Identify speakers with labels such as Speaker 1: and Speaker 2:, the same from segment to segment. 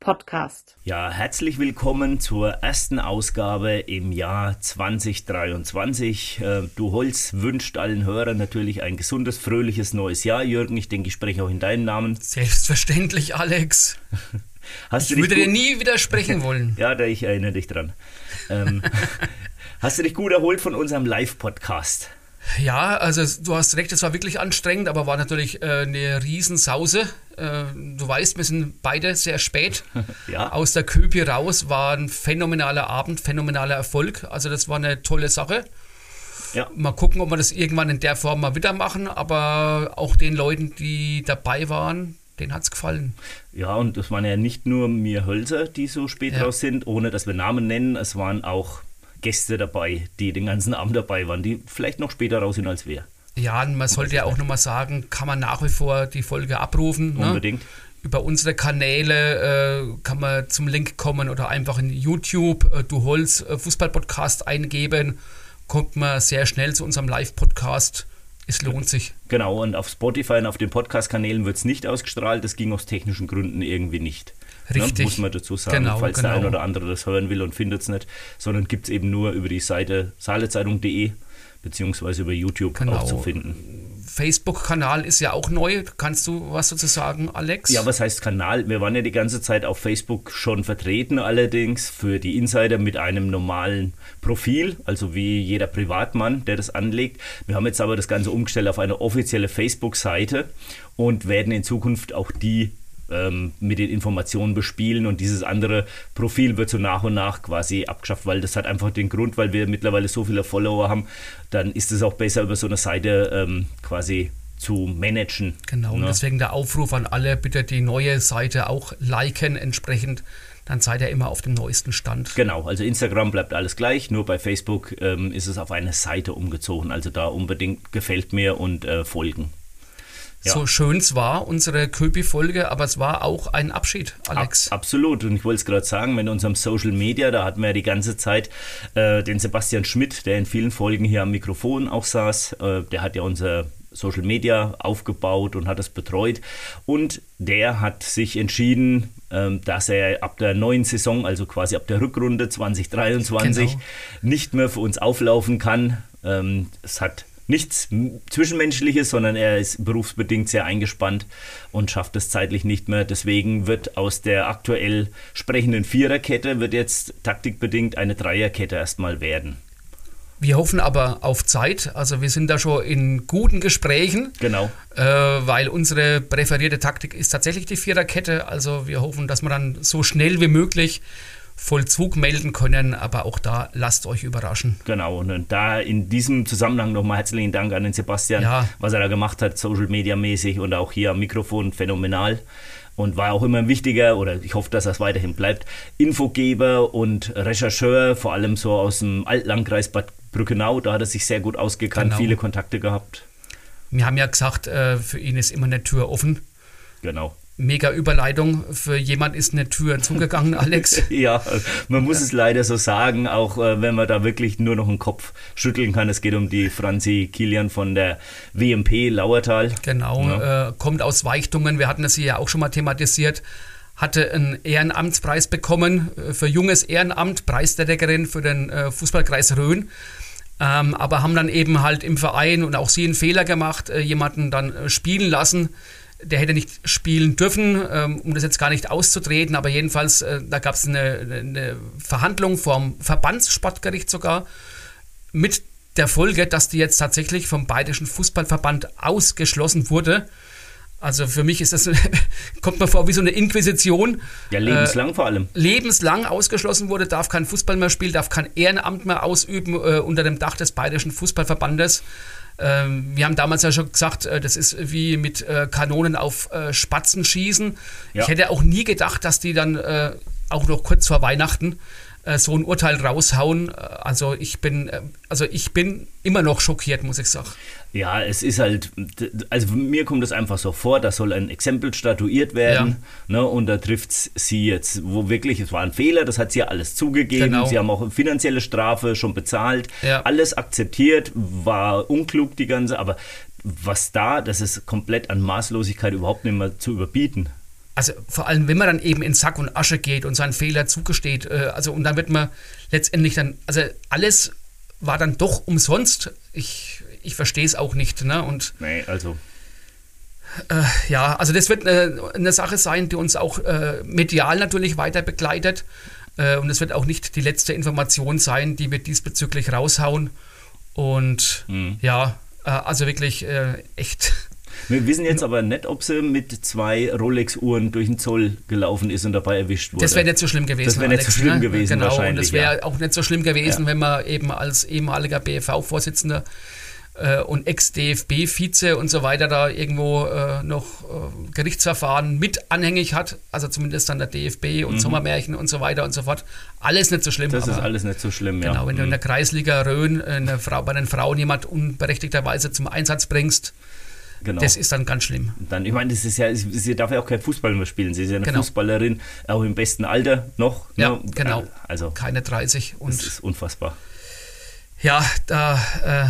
Speaker 1: podcast.
Speaker 2: Ja, herzlich willkommen zur ersten Ausgabe im Jahr 2023. Äh, du Holz wünscht allen Hörern natürlich ein gesundes, fröhliches neues Jahr. Jürgen, ich denke, ich spreche auch in deinem Namen.
Speaker 3: Selbstverständlich, Alex.
Speaker 2: Hast
Speaker 3: ich würde dir nie widersprechen wollen.
Speaker 2: ja, da ich erinnere dich dran. Ähm, hast du dich gut erholt von unserem Live-Podcast?
Speaker 3: Ja, also du hast recht, es war wirklich anstrengend, aber war natürlich äh, eine Riesensause. Äh, du weißt, wir sind beide sehr spät ja. aus der Köpi raus. War ein phänomenaler Abend, phänomenaler Erfolg. Also das war eine tolle Sache. Ja. Mal gucken, ob wir das irgendwann in der Form mal wieder machen. Aber auch den Leuten, die dabei waren, denen hat es gefallen.
Speaker 2: Ja, und das waren ja nicht nur mir Hölzer, die so spät ja. raus sind, ohne dass wir Namen nennen. Es waren auch Gäste dabei, die den ganzen Abend dabei waren, die vielleicht noch später raus sind als wir.
Speaker 3: Ja, man sollte ja auch nochmal sagen, kann man nach wie vor die Folge abrufen.
Speaker 2: Ne? Unbedingt.
Speaker 3: Über unsere Kanäle äh, kann man zum Link kommen oder einfach in YouTube äh, Du Holz äh, Fußball-Podcast eingeben. Kommt man sehr schnell zu unserem Live-Podcast. Es lohnt sich.
Speaker 2: Genau, und auf Spotify und auf den Podcast-Kanälen wird es nicht ausgestrahlt. Das ging aus technischen Gründen irgendwie nicht.
Speaker 3: Ne, Richtig.
Speaker 2: Ne, muss man dazu sagen, genau, falls genau. der ein oder andere das hören will und findet es nicht, sondern gibt es eben nur über die Seite saalezeitung.de beziehungsweise über YouTube genau. auch zu finden.
Speaker 3: Facebook-Kanal ist ja auch neu. Kannst du was dazu sagen, Alex?
Speaker 2: Ja, was heißt Kanal? Wir waren ja die ganze Zeit auf Facebook schon vertreten, allerdings für die Insider mit einem normalen Profil, also wie jeder Privatmann, der das anlegt. Wir haben jetzt aber das Ganze umgestellt auf eine offizielle Facebook-Seite und werden in Zukunft auch die ähm, mit den Informationen bespielen und dieses andere Profil wird so nach und nach quasi abgeschafft, weil das hat einfach den Grund, weil wir mittlerweile so viele Follower haben, dann ist es auch besser über so eine Seite ähm, quasi zu managen.
Speaker 3: Genau, ne? und deswegen der Aufruf an alle, bitte die neue Seite auch liken entsprechend dann seid ihr immer auf dem neuesten Stand.
Speaker 2: Genau, also Instagram bleibt alles gleich, nur bei Facebook ähm, ist es auf eine Seite umgezogen. Also da unbedingt gefällt mir und äh, folgen.
Speaker 3: Ja. So schön es war, unsere Köpi-Folge, aber es war auch ein Abschied, Alex.
Speaker 2: Ab, absolut. Und ich wollte es gerade sagen, wenn unserem Social Media, da hatten wir ja die ganze Zeit äh, den Sebastian Schmidt, der in vielen Folgen hier am Mikrofon auch saß. Äh, der hat ja unser Social Media aufgebaut und hat es betreut. Und der hat sich entschieden, ähm, dass er ab der neuen Saison, also quasi ab der Rückrunde 2023, genau. nicht mehr für uns auflaufen kann. Ähm, es hat nichts Zwischenmenschliches, sondern er ist berufsbedingt sehr eingespannt und schafft es zeitlich nicht mehr. Deswegen wird aus der aktuell sprechenden Viererkette wird jetzt taktikbedingt eine Dreierkette erstmal werden.
Speaker 3: Wir hoffen aber auf Zeit. Also wir sind da schon in guten Gesprächen.
Speaker 2: Genau.
Speaker 3: Äh, weil unsere präferierte Taktik ist tatsächlich die Viererkette. Also wir hoffen, dass wir dann so schnell wie möglich Vollzug melden können, aber auch da lasst euch überraschen.
Speaker 2: Genau, und da in diesem Zusammenhang nochmal herzlichen Dank an den Sebastian, ja. was er da gemacht hat, Social Media mäßig und auch hier am Mikrofon phänomenal und war auch immer ein wichtiger, oder ich hoffe, dass das weiterhin bleibt, Infogeber und Rechercheur, vor allem so aus dem Altlandkreis Bad Brückenau, da hat er sich sehr gut ausgekannt, genau. viele Kontakte gehabt.
Speaker 3: Wir haben ja gesagt, äh, für ihn ist immer eine Tür offen.
Speaker 2: Genau
Speaker 3: mega Überleitung. Für jemand ist eine Tür zugegangen, Alex.
Speaker 2: ja, man muss es leider so sagen, auch äh, wenn man da wirklich nur noch einen Kopf schütteln kann. Es geht um die Franzi Kilian von der WMP Lauertal.
Speaker 3: Genau, ja. äh, kommt aus Weichtungen. Wir hatten das hier ja auch schon mal thematisiert. Hatte einen Ehrenamtspreis bekommen äh, für junges Ehrenamt, Preisträgerin für den äh, Fußballkreis Rhön. Ähm, aber haben dann eben halt im Verein und auch sie einen Fehler gemacht, äh, jemanden dann äh, spielen lassen, der hätte nicht spielen dürfen, ähm, um das jetzt gar nicht auszutreten, aber jedenfalls, äh, da gab es eine, eine Verhandlung vom Verbandssportgericht sogar mit der Folge, dass die jetzt tatsächlich vom Bayerischen Fußballverband ausgeschlossen wurde. Also für mich ist das, kommt mir vor wie so eine Inquisition.
Speaker 2: Ja, lebenslang äh, vor allem.
Speaker 3: Lebenslang ausgeschlossen wurde, darf kein Fußball mehr spielen, darf kein Ehrenamt mehr ausüben äh, unter dem Dach des Bayerischen Fußballverbandes. Ähm, wir haben damals ja schon gesagt, äh, das ist wie mit äh, Kanonen auf äh, Spatzen schießen. Ja. Ich hätte auch nie gedacht, dass die dann äh, auch noch kurz vor Weihnachten äh, so ein Urteil raushauen. Also ich bin, also ich bin immer noch schockiert, muss ich sagen.
Speaker 2: Ja, es ist halt, also mir kommt es einfach so vor, da soll ein Exempel statuiert werden ja. ne, und da trifft sie jetzt, wo wirklich, es war ein Fehler, das hat sie ja alles zugegeben, genau. sie haben auch finanzielle Strafe schon bezahlt, ja. alles akzeptiert, war unklug die ganze, aber was da, das ist komplett an Maßlosigkeit überhaupt nicht mehr zu überbieten
Speaker 3: also vor allem, wenn man dann eben in Sack und Asche geht und seinen Fehler zugesteht, äh, also und dann wird man letztendlich dann, also alles war dann doch umsonst. Ich ich verstehe es auch nicht. Ne? Und,
Speaker 2: nee, also.
Speaker 3: Äh, ja, also das wird eine, eine, Sache sein, die uns auch äh, medial natürlich weiter begleitet. Äh, und es wird auch nicht die letzte Information sein, die wir diesbezüglich raushauen. Und mhm. ja, äh, also wirklich äh, echt
Speaker 2: wir wissen jetzt aber nicht, ob sie mit zwei Rolex-Uhren durch den Zoll gelaufen ist und dabei erwischt wurde.
Speaker 3: Das wäre nicht so schlimm gewesen.
Speaker 2: Das wäre nicht so schlimm ne? gewesen,
Speaker 3: genau,
Speaker 2: wahrscheinlich.
Speaker 3: Und das wäre ja. auch nicht so schlimm gewesen, ja. wenn man eben als ehemaliger BFV-Vorsitzender äh, und Ex-DFB-Vize und so weiter da irgendwo äh, noch äh, Gerichtsverfahren mit anhängig hat, also zumindest dann der DFB und mhm. Sommermärchen und so weiter und so fort. Alles nicht so schlimm.
Speaker 2: Das ist alles nicht so schlimm,
Speaker 3: ja. Genau, wenn mhm. du in der Kreisliga Rhön eine Frau, bei den Frauen jemand unberechtigterweise zum Einsatz bringst, Genau. Das ist dann ganz schlimm.
Speaker 2: Dann, ich meine, das ist ja, sie darf ja auch kein Fußball mehr spielen. Sie ist ja eine genau. Fußballerin, auch im besten Alter noch.
Speaker 3: Ja, ne? genau. Also keine 30
Speaker 2: und. Das ist unfassbar.
Speaker 3: Ja, da äh,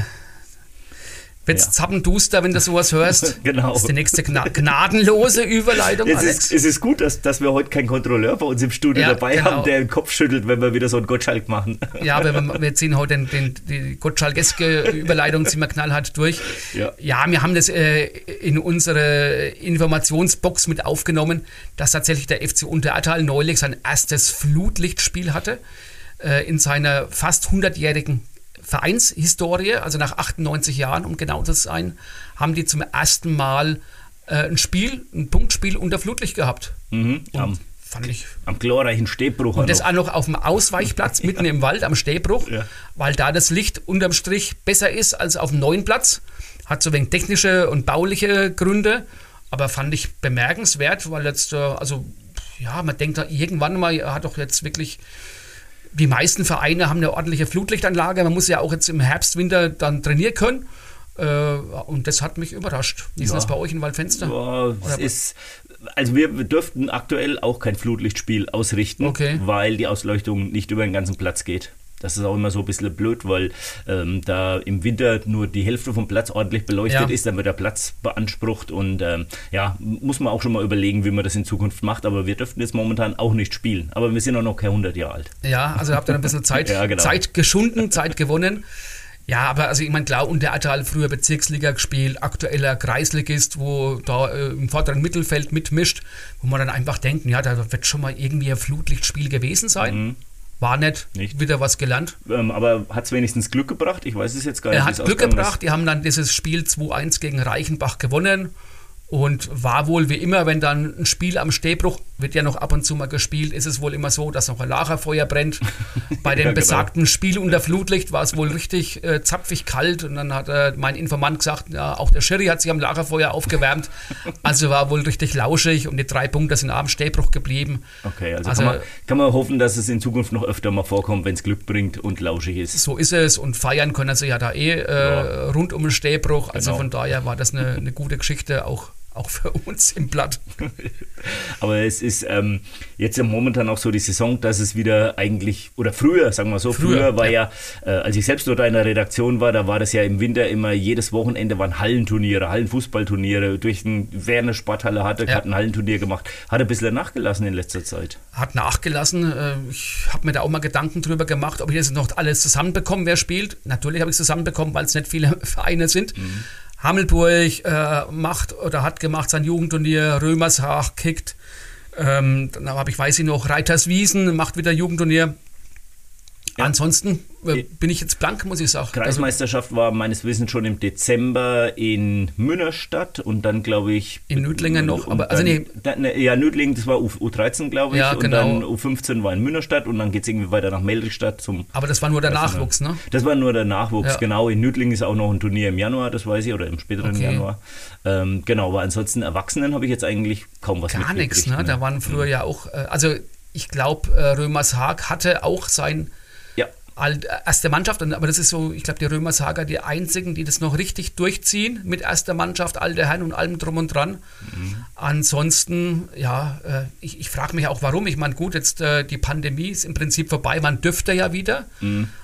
Speaker 3: wird es ja. zappenduster, wenn du sowas hörst.
Speaker 2: genau.
Speaker 3: Das ist die nächste gna gnadenlose Überleitung.
Speaker 2: Es ist, es ist, gut, dass, dass wir heute keinen Kontrolleur bei uns im Studio ja, dabei genau. haben, der den Kopf schüttelt, wenn wir wieder so einen Gottschalk machen.
Speaker 3: Ja, aber wir, wir ziehen heute den, den, die Gottschalkeske Überleitung ziehen wir knallhart durch. Ja, ja wir haben das äh, in unsere Informationsbox mit aufgenommen, dass tatsächlich der FC Unteratal neulich sein erstes Flutlichtspiel hatte äh, in seiner fast 100-jährigen Vereinshistorie, also nach 98 Jahren, um genau zu sein, haben die zum ersten Mal äh, ein Spiel, ein Punktspiel unter Flutlicht gehabt.
Speaker 2: Mhm, am, fand ich. Am glorreichen Stehbruch.
Speaker 3: Und das auch noch auf dem Ausweichplatz mitten im Wald am Stehbruch, ja. weil da das Licht unterm Strich besser ist als auf dem neuen Platz. Hat so wenig technische und bauliche Gründe, aber fand ich bemerkenswert, weil jetzt, äh, also ja, man denkt da irgendwann mal, er hat doch jetzt wirklich die meisten Vereine haben eine ordentliche Flutlichtanlage. Man muss ja auch jetzt im Herbst, Winter dann trainieren können. Äh, und das hat mich überrascht. Wie ist ja. das bei euch in Waldfenster?
Speaker 2: Ja, es ist, also wir dürften aktuell auch kein Flutlichtspiel ausrichten,
Speaker 3: okay.
Speaker 2: weil die Ausleuchtung nicht über den ganzen Platz geht. Das ist auch immer so ein bisschen blöd, weil ähm, da im Winter nur die Hälfte vom Platz ordentlich beleuchtet ja. ist, dann wird der Platz beansprucht und ähm, ja, muss man auch schon mal überlegen, wie man das in Zukunft macht, aber wir dürften jetzt momentan auch nicht spielen. Aber wir sind auch noch kein 100 Jahre alt.
Speaker 3: Ja, also habt ihr ein bisschen Zeit, ja, genau. Zeit geschunden, Zeit gewonnen. Ja, aber also ich meine, klar, und der hat halt früher Bezirksliga gespielt, aktueller Kreisligist, wo da äh, im vorderen Mittelfeld mitmischt, wo man dann einfach denkt, ja, da wird schon mal irgendwie ein Flutlichtspiel gewesen sein. Mhm. War nicht, nicht. wieder was gelernt.
Speaker 2: Ähm, aber hat es wenigstens Glück gebracht? Ich weiß es jetzt gar nicht.
Speaker 3: Er hat Glück gebracht. Ist. Die haben dann dieses Spiel 2-1 gegen Reichenbach gewonnen. Und war wohl wie immer, wenn dann ein Spiel am Stehbruch, wird ja noch ab und zu mal gespielt, ist es wohl immer so, dass noch ein Lagerfeuer brennt. Bei dem ja, genau. besagten Spiel unter Flutlicht war es wohl richtig äh, zapfig kalt und dann hat äh, mein Informant gesagt, ja, auch der Schiri hat sich am Lagerfeuer aufgewärmt. Also war wohl richtig lauschig und die drei Punkte sind am Stehbruch geblieben.
Speaker 2: Okay, also, also kann, man, kann, man, hoffen, dass es in Zukunft noch öfter mal vorkommt, wenn es Glück bringt und lauschig ist.
Speaker 3: So ist es und feiern können sie ja da eh äh, ja. rund um den Stehbruch. Also genau. von daher war das eine, eine gute Geschichte, auch auch für uns im Blatt.
Speaker 2: Aber es ist ähm, jetzt momentan auch so die Saison, dass es wieder eigentlich, oder früher, sagen wir so, früher, früher war ja, ja äh, als ich selbst dort in der Redaktion war, da war das ja im Winter immer, jedes Wochenende waren Hallenturniere, Hallenfußballturniere, durch den, wer eine Sporthalle hatte, ja. hat ein Hallenturnier gemacht. Hat ein bisschen nachgelassen in letzter Zeit.
Speaker 3: Hat nachgelassen. Äh, ich habe mir da auch mal Gedanken drüber gemacht, ob ich das noch alles zusammenbekomme, wer spielt. Natürlich habe ich es zusammenbekommen, weil es nicht viele Vereine sind. Mhm. Hammelburg äh, macht oder hat gemacht sein Jugendturnier, Römershaag kickt. Ähm, dann habe ich, weiß ich noch, Reiterswiesen macht wieder Jugendturnier. Ja. Ansonsten äh, bin ich jetzt blank, muss ich sagen.
Speaker 2: Kreismeisterschaft war meines Wissens schon im Dezember in Münnerstadt und dann, glaube ich.
Speaker 3: In Nüdlingen noch, aber also
Speaker 2: nee. Dann, ne, ja, Nüdlingen, das war U, U13, glaube ich.
Speaker 3: Ja,
Speaker 2: und
Speaker 3: genau.
Speaker 2: dann U15 war in Münnerstadt und dann geht es irgendwie weiter nach Meldrichstadt zum.
Speaker 3: Aber das war nur der Nachwuchs, ne?
Speaker 2: Das war nur der Nachwuchs,
Speaker 3: Ja.
Speaker 2: genau. In Nüdlingen ist auch noch ein Turnier im Januar, das weiß ich, oder im späteren
Speaker 3: Okay.
Speaker 2: Januar. Ähm, genau, aber ansonsten Erwachsenen habe ich jetzt eigentlich kaum was
Speaker 3: Gar nichts,
Speaker 2: mitgekriegt,
Speaker 3: ne? Da waren früher ja auch, äh, also ich glaube, äh, Römershaag hatte auch sein erste Mannschaft, aber das ist so, ich glaube, die Römershager die einzigen, die das noch richtig durchziehen mit erster Mannschaft, alte Herren und allem drum und dran. Ansonsten, ja, äh, ich, ich frage mich auch, warum. Ich meine, gut, jetzt äh, die Pandemie ist im Prinzip vorbei, man dürfte ja wieder,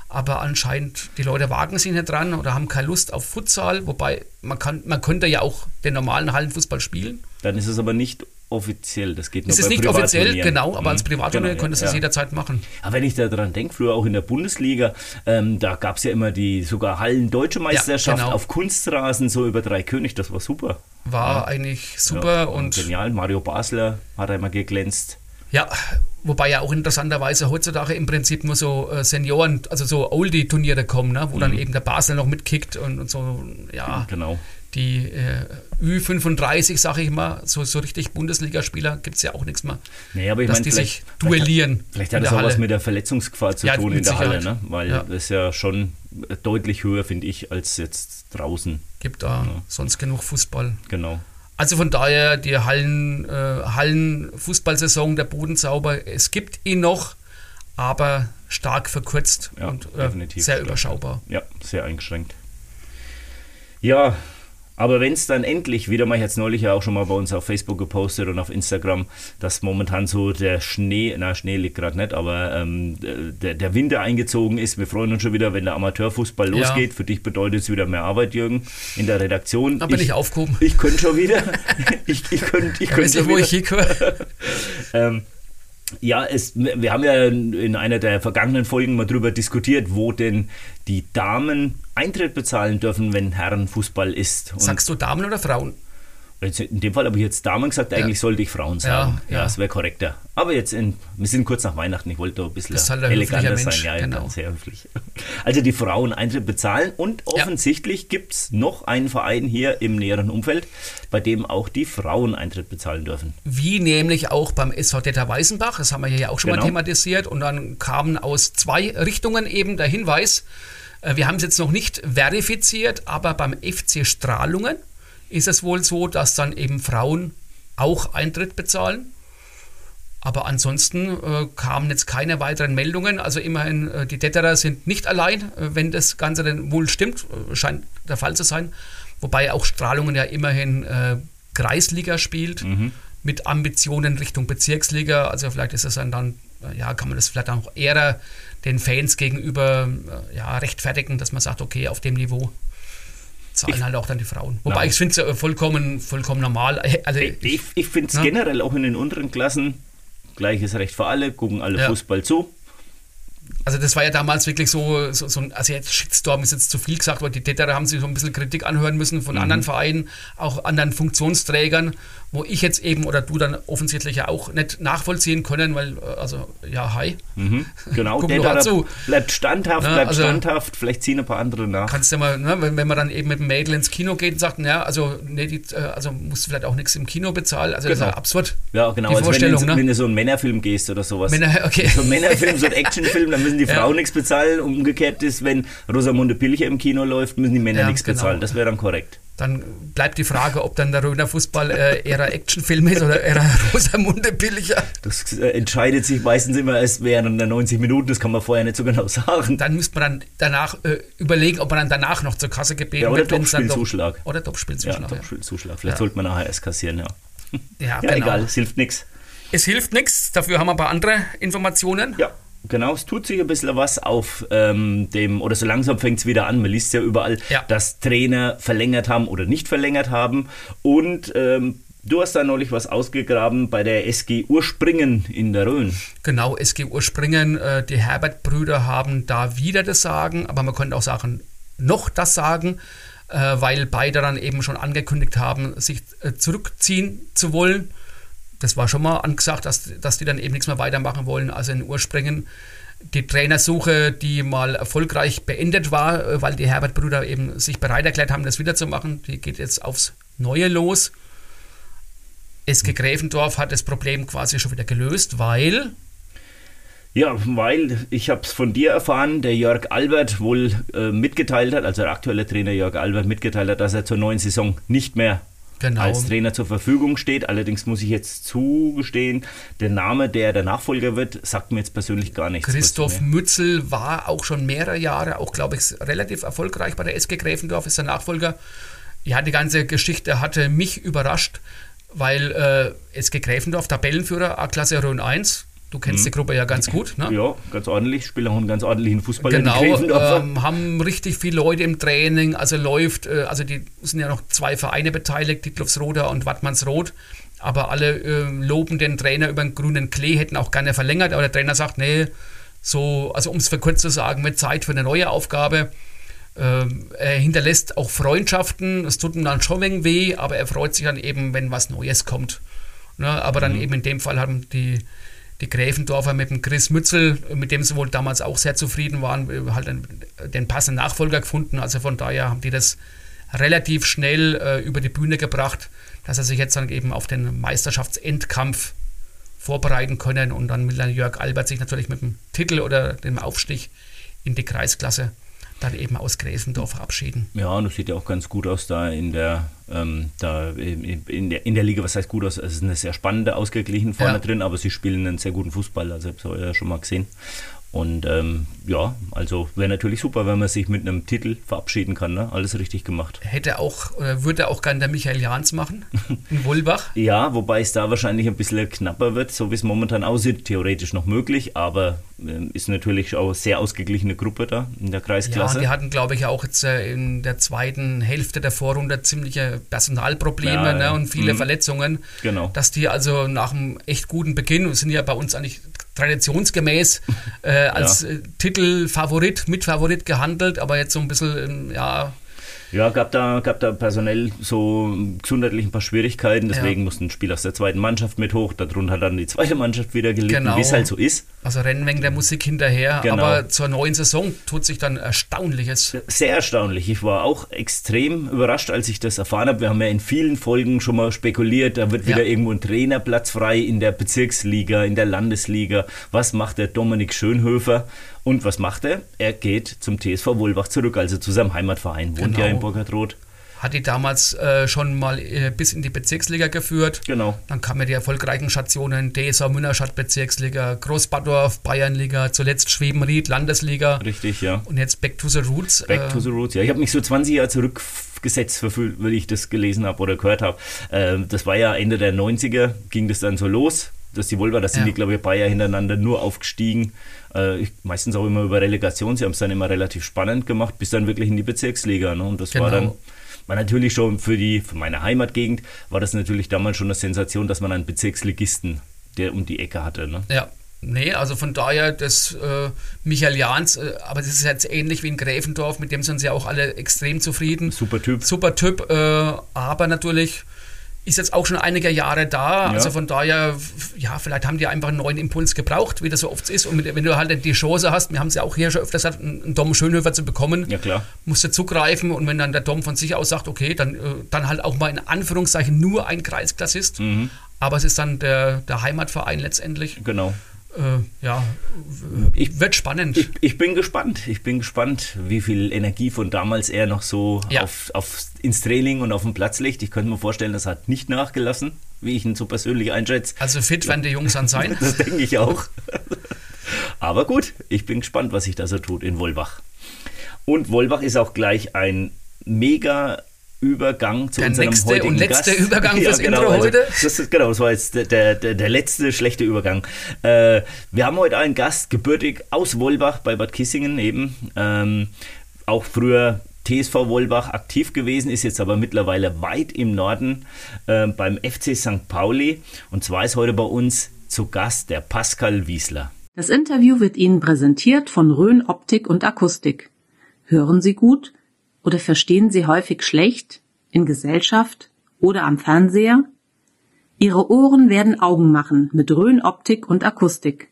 Speaker 3: aber anscheinend die Leute wagen sich nicht dran oder haben keine Lust auf Futsal, wobei man kann, man könnte ja auch den normalen Hallenfußball spielen.
Speaker 2: dann ist es aber nicht offiziell. Das geht nur
Speaker 3: Es ist nicht offiziell, genau, aber als
Speaker 2: Mhm.
Speaker 3: Privatturnier
Speaker 2: Genau,
Speaker 3: könntest du
Speaker 2: ja.
Speaker 3: es jederzeit machen.
Speaker 2: Aber wenn ich daran denke, früher auch in der Bundesliga, ähm, da gab es ja immer die sogar Hallen-Deutsche Meisterschaft
Speaker 3: genau.
Speaker 2: auf Kunstrasen, so über drei König, das war super.
Speaker 3: War eigentlich super
Speaker 2: Ja,
Speaker 3: und
Speaker 2: Genial, Mario Basler hat einmal geglänzt.
Speaker 3: Ja, wobei ja auch interessanterweise heutzutage im Prinzip nur so äh, Senioren, also so Oldie-Turniere kommen, ne? wo dann eben der Basel noch mitkickt und, und so, ja,
Speaker 2: Genau.
Speaker 3: Die äh, Ü35, sage ich mal, so, so richtig Bundesligaspieler gibt es ja auch nichts mehr.
Speaker 2: Nee, aber ich
Speaker 3: dass
Speaker 2: meine,
Speaker 3: die sich duellieren.
Speaker 2: Vielleicht hat das auch was
Speaker 3: Halle.
Speaker 2: mit der Verletzungsgefahr zu
Speaker 3: Ja,
Speaker 2: tun in der Halle, ne? weil
Speaker 3: Ja.
Speaker 2: das ist ja schon deutlich höher, finde ich, als jetzt draußen.
Speaker 3: Gibt da sonst genug Fußball.
Speaker 2: Genau.
Speaker 3: Also von daher die Hallen, äh, Hallen-Fußballsaison, der Bodensauber, es gibt ihn noch, aber stark verkürzt
Speaker 2: Ja,
Speaker 3: und äh, sehr
Speaker 2: stark.
Speaker 3: überschaubar.
Speaker 2: Ja, sehr eingeschränkt. Ja, aber wenn es dann endlich, wieder mal jetzt neulich ja auch schon mal bei uns auf Facebook gepostet und auf Instagram, dass momentan so der Schnee, na Schnee liegt gerade nicht, aber ähm, der, der Winter eingezogen ist. Wir freuen uns schon wieder, wenn der Amateurfußball
Speaker 3: Ja.
Speaker 2: losgeht. Für dich bedeutet es wieder mehr Arbeit, Jürgen, in der Redaktion.
Speaker 3: Da bin ich, aufgehoben.
Speaker 2: Ich könnte schon wieder. ich ich könnte ich
Speaker 3: Ich
Speaker 2: könnt schon
Speaker 3: nicht, wo
Speaker 2: wieder.
Speaker 3: ich hinkomme.
Speaker 2: Ähm, ja, es, wir haben ja in einer der vergangenen Folgen mal drüber diskutiert, wo denn die Damen Eintritt bezahlen dürfen, wenn Herrenfußball ist. Und
Speaker 3: Sagst du Damen oder Frauen?
Speaker 2: In dem Fall habe ich jetzt Damen gesagt, eigentlich sollte ich Frauen sagen.
Speaker 3: Ja,
Speaker 2: Ja,
Speaker 3: ja.
Speaker 2: es wäre korrekter. Aber jetzt, in, wir sind kurz nach Weihnachten, ich wollte da ein bisschen
Speaker 3: halt ein
Speaker 2: eleganter sein. Ja,
Speaker 3: genau.
Speaker 2: genau. sehr höflich. Also die Frauen Eintritt bezahlen und offensichtlich gibt es noch einen Verein hier im näheren Umfeld, bei dem auch die Frauen Eintritt bezahlen dürfen.
Speaker 3: Wie nämlich auch beim SV Detta Weißenbach, das haben wir hier ja auch schon mal
Speaker 2: Genau.
Speaker 3: thematisiert. Und dann kamen aus zwei Richtungen eben der Hinweis, äh, wir haben es jetzt noch nicht verifiziert, aber beim FC Strahlungen ist es wohl so, dass dann eben Frauen auch Eintritt bezahlen. Aber ansonsten äh, kamen jetzt keine weiteren Meldungen. Also immerhin, äh, die Detterer sind nicht allein, äh, wenn das Ganze denn wohl stimmt. Äh, scheint der Fall zu sein. Wobei auch Strahlungen ja immerhin äh, Kreisliga spielt, mit Ambitionen Richtung Bezirksliga. Also vielleicht ist es dann, dann äh, ja, kann man das vielleicht auch eher den Fans gegenüber ja, rechtfertigen, dass man sagt, okay, auf dem Niveau zahlen
Speaker 2: Ich-
Speaker 3: halt auch dann die Frauen. Wobei
Speaker 2: Nein.
Speaker 3: ich finde es äh, vollkommen, vollkommen normal. Also,
Speaker 2: Ich, ich finde es
Speaker 3: Ja.
Speaker 2: generell auch in den unteren Klassen gleiches Recht für alle, gucken alle
Speaker 3: Ja.
Speaker 2: Fußball zu.
Speaker 3: Also das war ja damals wirklich so, so, so ein, also jetzt Shitstorm ist jetzt zu viel gesagt, weil die Täter haben sich so ein bisschen Kritik anhören müssen von anderen Vereinen, auch anderen Funktionsträgern, wo ich jetzt eben oder du dann offensichtlich ja auch nicht nachvollziehen können, weil, äh, also ja, hi,
Speaker 2: Mhm. Genau,
Speaker 3: Guck
Speaker 2: der da
Speaker 3: zu.
Speaker 2: bleibt standhaft,
Speaker 3: Ja,
Speaker 2: bleibt
Speaker 3: also-
Speaker 2: standhaft, vielleicht ziehen ein paar andere nach.
Speaker 3: kannst du mal, ne, wenn, wenn man dann eben mit dem Mädel ins Kino geht und sagt, ja, also, nee, die, äh, also musst du vielleicht auch nichts im Kino bezahlen, also das ist ja
Speaker 2: Genau.
Speaker 3: absurd.
Speaker 2: Ja, genau.
Speaker 3: Die
Speaker 2: Also wenn, du
Speaker 3: Vorstellung, ne?
Speaker 2: wenn du so einen Männerfilm gehst oder sowas.
Speaker 3: Männer, okay.
Speaker 2: So ein Männerfilm, so ein Actionfilm, dann müssen die
Speaker 3: Ja.
Speaker 2: Frauen nichts bezahlen. Umgekehrt ist, wenn Rosamunde Pilcher im Kino läuft, müssen die Männer
Speaker 3: Ja,
Speaker 2: nichts
Speaker 3: genau.
Speaker 2: bezahlen. Das wäre dann korrekt.
Speaker 3: Dann bleibt die Frage, ob dann der Röner Fußball äh, eher ein Actionfilm ist oder eher Rosamunde Pilcher.
Speaker 2: Das äh, entscheidet sich meistens immer erst während der 90 Minuten. Das kann man vorher nicht so genau sagen.
Speaker 3: dann müsste man dann danach äh, überlegen, ob man dann danach noch zur Kasse gebeten
Speaker 2: Ja, oder
Speaker 3: wird. dann doch-
Speaker 2: Topspielzuschlag.
Speaker 3: Oder
Speaker 2: Ja,
Speaker 3: Topspielzuschlag. Ja,
Speaker 2: Top-Zuschlag. Vielleicht
Speaker 3: Ja.
Speaker 2: sollte man nachher erst kassieren, ja.
Speaker 3: ja.
Speaker 2: Ja,
Speaker 3: genau.
Speaker 2: egal, es hilft nichts.
Speaker 3: Es hilft nichts, dafür haben wir ein paar andere Informationen.
Speaker 2: Ja, genau. Es tut sich ein bisschen was auf ähm, dem, oder so langsam fängt es wieder an. Man liest ja überall,
Speaker 3: Ja.
Speaker 2: dass Trainer verlängert haben oder nicht verlängert haben. Und ähm, du hast da neulich was ausgegraben bei der SG Urspringen in der Rhön.
Speaker 3: Genau, SG Urspringen, äh, die Herbert-Brüder haben da wieder das Sagen, aber man könnte auch sagen, noch das Sagen, äh, weil beide dann eben schon angekündigt haben, sich äh, zurückziehen zu wollen. Das war schon mal angesagt, dass, dass die dann eben nichts mehr weitermachen wollen. Also in Urspringen die Trainersuche, die mal erfolgreich beendet war, äh, weil die Herbert-Brüder eben sich bereit erklärt haben, das wiederzumachen, die geht jetzt aufs Neue los. SG Gräfendorf hat das Problem quasi schon wieder gelöst, weil
Speaker 2: ja, weil ich habe es von dir erfahren, der Jörg Albert wohl äh, mitgeteilt hat, also der aktuelle Trainer Jörg Albert mitgeteilt hat, dass er zur neuen Saison nicht mehr genau. als Trainer zur Verfügung steht. Allerdings muss ich jetzt zugestehen, der Name, der der Nachfolger wird, sagt mir jetzt persönlich gar nichts.
Speaker 3: Christoph Mützel war auch schon mehrere Jahre, auch glaube ich, relativ erfolgreich bei der SG Gräfendorf, ist der Nachfolger. Ja, die ganze Geschichte hatte mich überrascht, weil äh, SG Gräfendorf, Tabellenführer, A-Klasse Rhön 1, Du kennst mhm. die Gruppe ja ganz gut, ne?
Speaker 2: Ja, ganz ordentlich. Spielen auch einen ganz ordentlichen Fußball.
Speaker 3: Genau, ähm, haben richtig viele Leute im Training. Also läuft, äh, also die sind ja noch zwei Vereine beteiligt, Dietloffsroda und Wattmannsroth. Aber alle äh, loben den Trainer über den grünen Klee, hätten auch gerne verlängert. Aber der Trainer sagt, nee, so, also um es für kurz zu sagen, mit Zeit für eine neue Aufgabe. Äh, er hinterlässt auch Freundschaften. Es tut ihm dann schon ein wenig weh, aber er freut sich dann eben, wenn was Neues kommt. Ne? Aber dann mhm. eben in dem Fall haben die die Gräfendorfer mit dem Chris Mützel, mit dem sie wohl damals auch sehr zufrieden waren, halt den passenden Nachfolger gefunden. Also von daher haben die das relativ schnell äh, über die Bühne gebracht, dass er sich jetzt dann eben auf den Meisterschaftsendkampf vorbereiten können und dann dann Jörg Albert sich natürlich mit dem Titel oder dem Aufstieg in die Kreisklasse dann eben aus Gräfendorf verabschieden.
Speaker 2: Ja, und das sieht ja auch ganz gut aus da in der, ähm, da in, der, in der Liga. Was heißt gut aus? Es ist eine sehr spannende, ausgeglichen vorne ja. drin, aber sie spielen einen sehr guten Fußball. Also, das habe ich ja schon mal gesehen. Und ähm, ja, also wäre natürlich super, wenn man sich mit einem Titel verabschieden kann. Ne? Alles richtig gemacht.
Speaker 3: Hätte auch, äh, würde auch gerne der Michael Jahns machen in Wolbach.
Speaker 2: ja, wobei es da wahrscheinlich ein bisschen knapper wird, so wie es momentan aussieht. Theoretisch noch möglich, aber äh, ist natürlich auch eine sehr ausgeglichene Gruppe da in der Kreisklasse.
Speaker 3: Ja, die hatten, glaube ich, auch jetzt äh, in der zweiten Hälfte der Vorrunde ziemliche Personalprobleme ja, ne, und viele mhm. Verletzungen. Genau. Dass die also nach einem echt guten Beginn, sind ja bei uns eigentlich traditionsgemäß äh, als ja. Äh, Titelfavorit, Mitfavorit gehandelt, aber jetzt so ein bisschen, ähm, ja,
Speaker 2: ja, gab da, gab da personell so gesundheitlich ein paar Schwierigkeiten, deswegen ja. mussten ein Spieler aus der zweiten Mannschaft mit hoch, darunter hat dann die zweite Mannschaft wieder gelitten, genau. wie es halt so ist.
Speaker 3: Also rennen wegen der Musik hinterher, genau. aber zur neuen Saison tut sich dann Erstaunliches.
Speaker 2: Sehr erstaunlich. Ich war auch extrem überrascht, als ich das erfahren habe. Wir haben ja in vielen Folgen schon mal spekuliert, da wird wieder irgendwo ein Trainerplatz frei in der Bezirksliga, in der Landesliga. Was macht der Dominik Schönhöfer? Und was macht er? Er geht zum TSV Wolbach zurück, also zu seinem Heimatverein, wohnt genau. ja in Burkhardroth.
Speaker 3: Hat die damals äh, schon mal äh, bis in die Bezirksliga geführt.
Speaker 2: Genau.
Speaker 3: Dann kamen ja die erfolgreichen Stationen DSV Münnerstadt Bezirksliga, Großbadorf Bayernliga, zuletzt Schwebenried Landesliga.
Speaker 2: Richtig, ja.
Speaker 3: Und jetzt Back to the Roots.
Speaker 2: Back äh, to the Roots, ja. Ich habe mich so 20 Jahre zurückgesetzt, weil ich das gelesen habe oder gehört habe. Ähm, das war ja Ende der 90er, ging das dann so los dass die Wolver, da sind ja. die, glaube ich, Jahre hintereinander nur aufgestiegen. Äh, meistens auch immer über Relegation. Sie haben es dann immer relativ spannend gemacht, bis dann wirklich in die Bezirksliga. Ne? Und das genau. war dann war natürlich schon für die, für meine Heimatgegend, war das natürlich damals schon eine Sensation, dass man einen Bezirksligisten, der um die Ecke hatte. Ne?
Speaker 3: Ja. Nee, also von daher, das äh, Michael Jahns, äh, aber das ist jetzt ähnlich wie in Gräfendorf, mit dem sind sie auch alle extrem zufrieden.
Speaker 2: Super Typ.
Speaker 3: Super Typ, äh, aber natürlich ist jetzt auch schon einige Jahre da. Ja. Also von daher, ja, vielleicht haben die einfach einen neuen Impuls gebraucht, wie das so oft ist. Und mit, wenn du halt die Chance hast, wir haben es ja auch hier schon öfters gesagt, einen Dom Schönhöfer zu bekommen,
Speaker 2: ja,
Speaker 3: musst du zugreifen. Und wenn dann der Dom von sich aus sagt, okay, dann, äh, dann halt auch mal in Anführungszeichen nur ein Kreisklassist. Mhm. Aber es ist dann der, der Heimatverein letztendlich.
Speaker 2: Genau
Speaker 3: äh, ja, ich, wird spannend.
Speaker 2: Ich, ich, bin gespannt. Ich bin gespannt, wie viel Energie von damals er noch so ja. auf, auf, ins Training und auf den Platz legt. Ich könnte mir vorstellen, das hat nicht nachgelassen, wie ich ihn so persönlich einschätze.
Speaker 3: Also fit werden die Jungs dann sein.
Speaker 2: das denke ich auch. Aber gut, ich bin gespannt, was sich da so tut in Wolbach. Und Wolbach ist auch gleich ein mega Übergang zu
Speaker 3: der
Speaker 2: unserem
Speaker 3: nächste
Speaker 2: heutigen
Speaker 3: und letzte
Speaker 2: Gast.
Speaker 3: Übergang fürs
Speaker 2: ja, genau,
Speaker 3: Intro
Speaker 2: also,
Speaker 3: heute.
Speaker 2: Das ist, genau, das war jetzt der, der, der letzte schlechte Übergang. Äh, wir haben heute einen Gast, gebürtig aus Wolbach bei Bad Kissingen eben. Ähm, auch früher TSV Wolbach aktiv gewesen, ist jetzt aber mittlerweile weit im Norden äh, beim FC St. Pauli. Und zwar ist heute bei uns zu Gast der Pascal Wiesler.
Speaker 1: Das Interview wird Ihnen präsentiert von Rhön Optik und Akustik. Hören Sie gut? Oder verstehen Sie häufig schlecht in Gesellschaft oder am Fernseher? Ihre Ohren werden Augen machen mit Röhrenoptik und Akustik.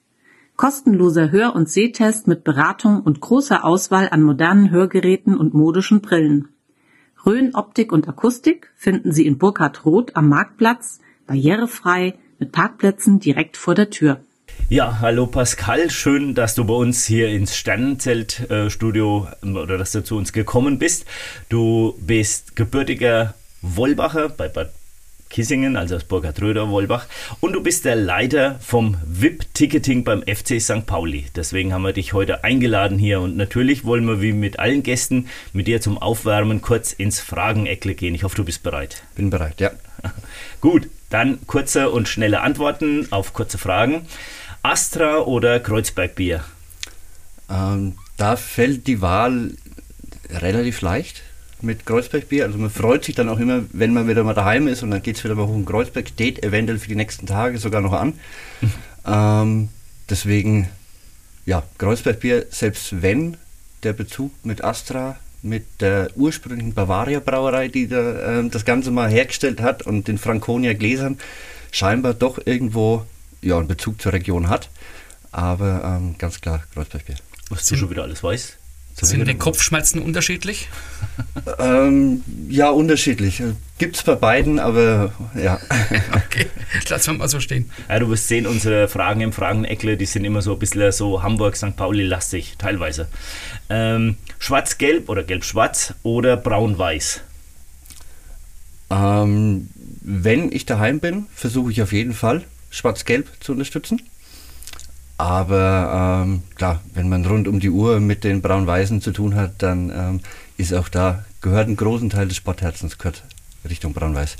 Speaker 1: Kostenloser Hör- und Sehtest mit Beratung und großer Auswahl an modernen Hörgeräten und modischen Brillen. Rhön Optik und Akustik finden Sie in Burkhard Roth am Marktplatz, barrierefrei, mit Parkplätzen direkt vor der Tür.
Speaker 2: Ja, hallo Pascal, schön, dass du bei uns hier ins Sternenzeltstudio äh, oder dass du zu uns gekommen bist. Du bist gebürtiger Wollbacher bei Bad Kissingen, also aus Burkhard Röder, Wollbach. Und du bist der Leiter vom VIP-Ticketing beim FC St. Pauli. Deswegen haben wir dich heute eingeladen hier. Und natürlich wollen wir wie mit allen Gästen mit dir zum Aufwärmen kurz ins Frageneckle gehen. Ich hoffe, du bist bereit.
Speaker 4: Bin bereit, ja.
Speaker 2: Gut, dann kurze und schnelle Antworten auf kurze Fragen. Astra oder Kreuzbergbier?
Speaker 4: Ähm, da fällt die Wahl relativ leicht mit Kreuzbergbier. Also man freut sich dann auch immer, wenn man wieder mal daheim ist und dann geht es wieder mal hoch in Kreuzberg, steht eventuell für die nächsten Tage sogar noch an. ähm, deswegen, ja, Kreuzbergbier, selbst wenn der Bezug mit Astra, mit der ursprünglichen Bavaria Brauerei, die da, äh, das Ganze mal hergestellt hat und den Franconia Gläsern scheinbar doch irgendwo ja, einen Bezug zur Region hat. Aber ähm, ganz klar Kreuzbergbier.
Speaker 2: Was du schon wieder alles weißt?
Speaker 3: Sind die Kopfschmerzen unterschiedlich?
Speaker 4: Ähm, ja, unterschiedlich. Gibt es bei beiden, aber ja.
Speaker 3: okay, lassen wir mal so stehen.
Speaker 2: Ja, du wirst sehen, unsere Fragen im Frageneckle, die sind immer so ein bisschen so Hamburg-St. Pauli-lastig, teilweise. Ähm, Schwarz-Gelb oder Gelb-Schwarz oder Braun-Weiß?
Speaker 4: Ähm, wenn ich daheim bin, versuche ich auf jeden Fall Schwarz-Gelb zu unterstützen. Aber ähm, klar, wenn man rund um die Uhr mit den Braun-Weißen zu tun hat, dann ähm, ist auch da, gehört ein großen Teil des Sportherzens gehört Richtung Braun-Weiß.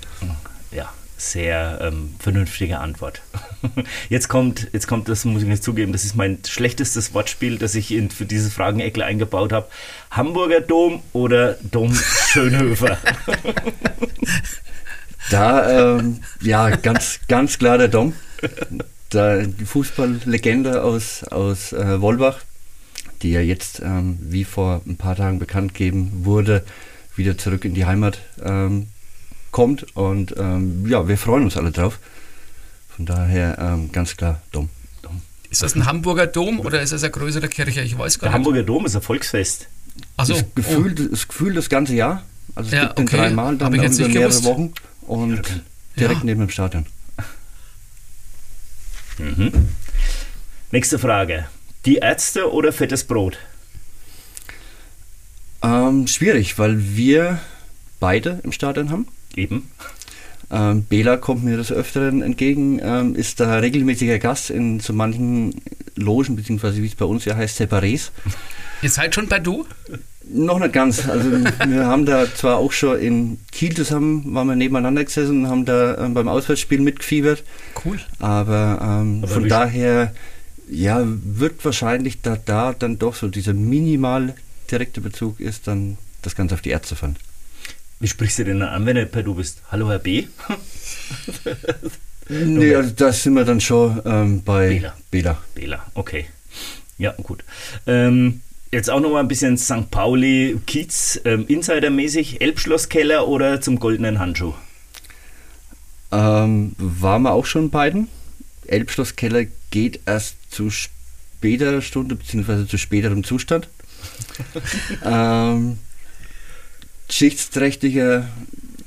Speaker 2: Ja, sehr ähm, vernünftige Antwort. Jetzt kommt, jetzt kommt, das muss ich mir zugeben, das ist mein schlechtestes Wortspiel, das ich in, für diese Fragenecke eingebaut habe. Hamburger Dom oder Dom Schönhöfer?
Speaker 4: da, ähm, ja, ganz, ganz klar der Dom da die Fußballlegende aus, aus äh, Wolbach, die ja jetzt, ähm, wie vor ein paar Tagen bekannt gegeben wurde, wieder zurück in die Heimat ähm, kommt. Und ähm, ja, wir freuen uns alle drauf. Von daher ähm, ganz klar Dom.
Speaker 3: Ist das ein Hamburger Dom oder ist das eine größere Kirche? Ich weiß gar
Speaker 2: Der
Speaker 3: nicht.
Speaker 2: Hamburger Dom ist ein Volksfest.
Speaker 4: Also das, Gefühl, oh. das Gefühl das ganze Jahr. Also es
Speaker 3: ja,
Speaker 4: gibt den
Speaker 3: okay.
Speaker 4: dreimal, dann
Speaker 3: über mehrere
Speaker 4: gewusst. Wochen und direkt
Speaker 3: Ja.
Speaker 4: neben dem Stadion.
Speaker 2: Mhm. Nächste Frage. Die Ärzte oder fettes Brot?
Speaker 4: Ähm, schwierig, weil wir beide im Stadion haben.
Speaker 2: Eben.
Speaker 4: Ähm, Bela kommt mir des Öfteren entgegen, ähm, ist da regelmäßiger Gast in so manchen Logen, beziehungsweise wie es bei uns ja heißt, Separés.
Speaker 3: Ihr seid schon bei Du?
Speaker 4: Noch nicht ganz. Also wir haben da zwar auch schon in Kiel zusammen, waren wir nebeneinander gesessen und haben da ähm, beim Auswärtsspiel mitgefiebert,
Speaker 3: Cool.
Speaker 4: aber, ähm,
Speaker 2: Aber
Speaker 4: von daher ja, wird wahrscheinlich da, da dann doch so dieser minimal direkte Bezug ist, dann das Ganze auf die Ärzte fallen.
Speaker 2: Wie sprichst du denn dann an, wenn du per Du bist? Hallo Herr B?
Speaker 4: Nee, also da sind wir dann schon ähm, bei
Speaker 2: Bela.
Speaker 4: Bela.
Speaker 2: Bela, okay. Ja, gut. Ähm, jetzt auch noch mal ein bisschen St. Pauli, Kiez, ähm, Insidermäßig, Elbschlosskeller oder zum goldenen Handschuh?
Speaker 4: Ähm, waren wir auch schon beiden. Elbschlosskeller geht erst zu späterer Stunde, beziehungsweise zu späterem Zustand. ähm, geschichtsträchtiger,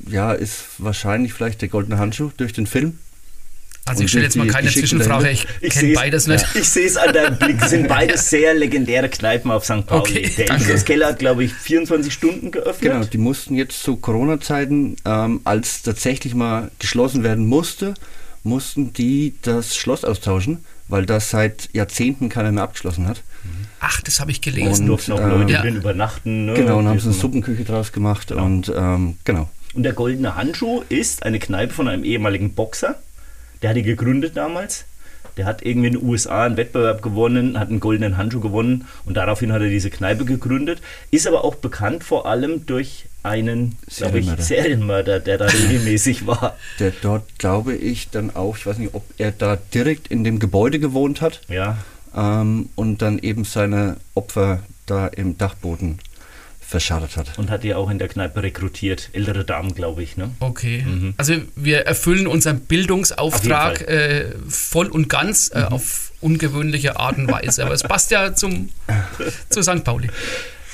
Speaker 4: ja, ist wahrscheinlich vielleicht der goldene Handschuh durch den Film.
Speaker 3: Also
Speaker 4: Und
Speaker 3: ich stelle jetzt mal keine Zwischenfrage. Ich,
Speaker 4: dahinter?
Speaker 3: kenne beides nicht.
Speaker 2: Ich sehe es an deinem Blick, sind beides sehr legendäre Kneipen auf St. Pauli.
Speaker 3: Okay,
Speaker 2: der
Speaker 3: danke.
Speaker 2: Elbschlosskeller hat, glaube ich, 24 Stunden geöffnet.
Speaker 4: Genau, die mussten jetzt zu Corona-Zeiten, ähm, als tatsächlich mal geschlossen werden musste, mussten die das Schloss austauschen, weil das seit Jahrzehnten keiner mehr abgeschlossen hat.
Speaker 3: Ach, das habe ich
Speaker 2: Es
Speaker 3: gelesen.
Speaker 2: durften auch
Speaker 4: ähm,
Speaker 2: Leute
Speaker 3: ja.
Speaker 2: drin übernachten. Ne?
Speaker 4: Genau, und haben sie eine Suppenküche draus gemacht und ähm, genau.
Speaker 2: Und der Goldene Handschuh ist eine Kneipe von einem ehemaligen Boxer. Der hat die gegründet damals. Der hat irgendwie in den USA einen Wettbewerb gewonnen, hat einen goldenen Handschuh gewonnen und daraufhin hat er diese Kneipe gegründet. Ist aber auch bekannt vor allem durch einen glaub ich,
Speaker 4: Serienmörder.
Speaker 2: Serienmörder, der da regelmäßig war.
Speaker 4: Der dort, glaube ich, dann auch, ich weiß nicht, ob er da direkt in dem Gebäude gewohnt hat
Speaker 2: Ja,
Speaker 4: ähm, und dann eben seine Opfer da im Dachboden verscharrt hat.
Speaker 2: und hat die auch in der Kneipe rekrutiert. Ältere Damen, glaube ich. Ne?
Speaker 3: Okay. Also wir erfüllen unseren Bildungsauftrag
Speaker 2: Auf
Speaker 3: äh, voll und ganz
Speaker 2: Mhm.
Speaker 3: äh, auf ungewöhnliche Art und Weise. Aber es passt ja zum, zu St. Pauli.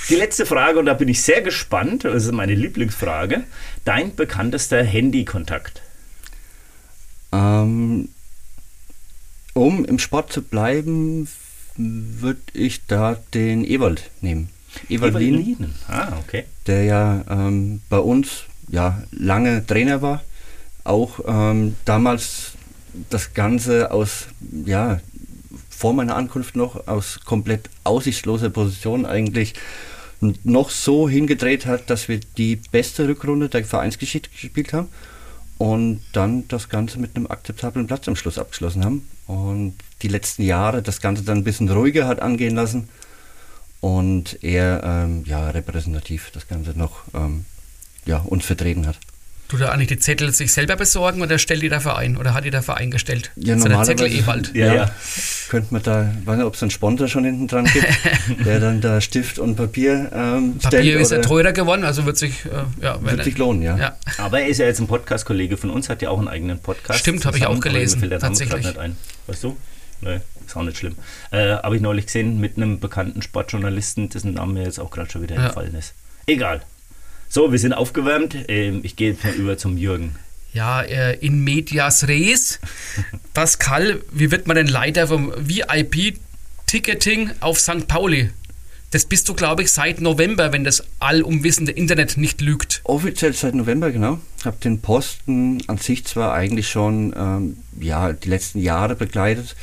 Speaker 2: Die letzte Frage, und da bin ich sehr gespannt, das ist meine Lieblingsfrage. Dein bekanntester Handykontakt?
Speaker 4: Ähm, um im Sport zu bleiben, würde ich da den Ewald nehmen. Lienen,
Speaker 2: Ah, okay.
Speaker 4: der ja ähm, bei uns ja lange Trainer war, auch ähm, damals das Ganze aus, ja, vor meiner Ankunft noch aus komplett aussichtsloser Position eigentlich noch so hingedreht hat, dass wir die beste Rückrunde der Vereinsgeschichte gespielt haben und dann das Ganze mit einem akzeptablen Platz am Schluss abgeschlossen haben und die letzten Jahre das Ganze dann ein bisschen ruhiger hat angehen lassen und eher ähm, ja, repräsentativ das Ganze noch ähm, ja, uns vertreten hat.
Speaker 3: Tut er eigentlich die Zettel sich selber besorgen oder stellt die der Verein oder hat die der Verein gestellt?
Speaker 4: Ja,
Speaker 3: ja der Zettel
Speaker 4: normalerweise-
Speaker 3: Ewald.
Speaker 2: Ja, ja.
Speaker 4: Könnte man da, weiß nicht, ob es einen Sponsor schon hinten dran gibt, der dann da Stift und Papier ähm,
Speaker 3: Papier
Speaker 4: stellt
Speaker 3: ist ja teurer geworden, also wird sich, äh, ja,
Speaker 4: Wird sich lohnen, ja.
Speaker 3: ja.
Speaker 2: Aber er ist ja jetzt ein Podcast-Kollege von uns, hat ja auch einen eigenen Podcast.
Speaker 3: Stimmt, habe ich auch gelesen,
Speaker 2: fällt der Name
Speaker 3: tatsächlich.
Speaker 2: gerade nicht ein. Weißt du? Nee, ist auch nicht schlimm. Äh, habe ich neulich gesehen mit einem bekannten Sportjournalisten, dessen Name mir jetzt auch gerade schon wieder
Speaker 3: Ja.
Speaker 2: entfallen ist. Egal. So, wir sind aufgewärmt. Ähm, ich gehe jetzt mal über zum Jürgen.
Speaker 3: Ja, äh, in medias res. Pascal, wie wird man denn Leiter vom VIP-Ticketing auf St. Pauli? Das bist du, glaube ich, seit November, wenn das allumwissende Internet nicht lügt.
Speaker 4: Offiziell seit November, genau. Habe den Posten an sich zwar eigentlich schon ähm, ja, die letzten Jahre begleitet,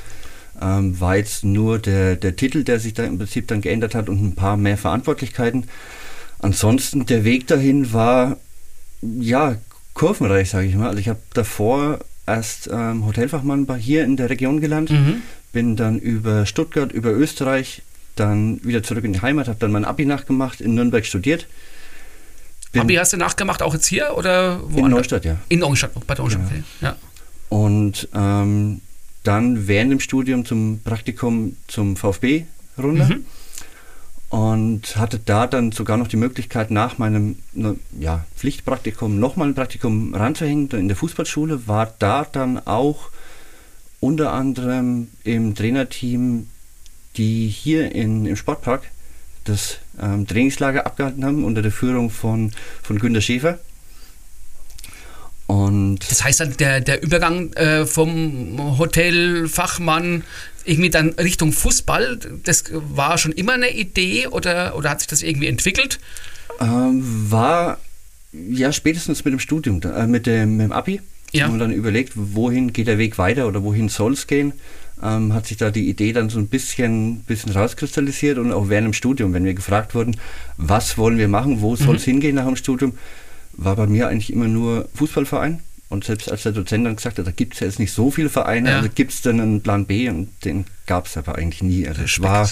Speaker 4: ähm, war jetzt nur der, der Titel, der sich da im Prinzip dann geändert hat und ein paar mehr Verantwortlichkeiten. Ansonsten der Weg dahin war ja kurvenreich, sage ich mal. Also ich habe davor erst ähm, Hotelfachmann bei hier in der Region gelernt,
Speaker 3: Mhm.
Speaker 4: bin dann über Stuttgart, über Österreich, dann wieder zurück in die Heimat, habe dann mein Abi nachgemacht, in Nürnberg studiert. Bin-
Speaker 3: Abi hast du nachgemacht, auch jetzt hier oder woanders?
Speaker 4: in Neustadt, ja.
Speaker 3: In Neustadt, bei Neustadt,
Speaker 4: Genau.
Speaker 3: okay. Ja.
Speaker 4: Und ähm, dann während dem Studium zum Praktikum zum VfB runter
Speaker 3: Mhm.
Speaker 4: und hatte da dann sogar noch die Möglichkeit, nach meinem ne, ja, Pflichtpraktikum nochmal ein Praktikum ranzuhängen in der Fußballschule, war da dann auch unter anderem im Trainerteam, die hier in, im Sportpark das ähm, Trainingslager abgehalten haben unter der Führung von, von Günter Schäfer. Und
Speaker 3: Das heißt dann, der, der Übergang äh, vom Hotelfachmann irgendwie dann Richtung Fußball, das war schon immer eine Idee oder, oder hat sich das irgendwie entwickelt?
Speaker 4: Ähm, war ja spätestens mit dem Studium, äh, mit, dem, mit dem Abi.
Speaker 3: Ja.
Speaker 4: Haben wir dann überlegt, wohin geht der Weg weiter oder wohin soll es gehen. Ähm, hat sich da die Idee dann so ein bisschen, bisschen rauskristallisiert und auch während dem Studium, wenn wir gefragt wurden, was wollen wir machen, wo soll es hingehen nach dem Studium, war bei mir eigentlich immer nur Fußballverein. Und selbst als der Dozent dann gesagt hat, da gibt es ja jetzt nicht so viele Vereine,
Speaker 3: Ja.
Speaker 4: also gibt es dann einen Plan B und den gab es aber eigentlich nie. Also es war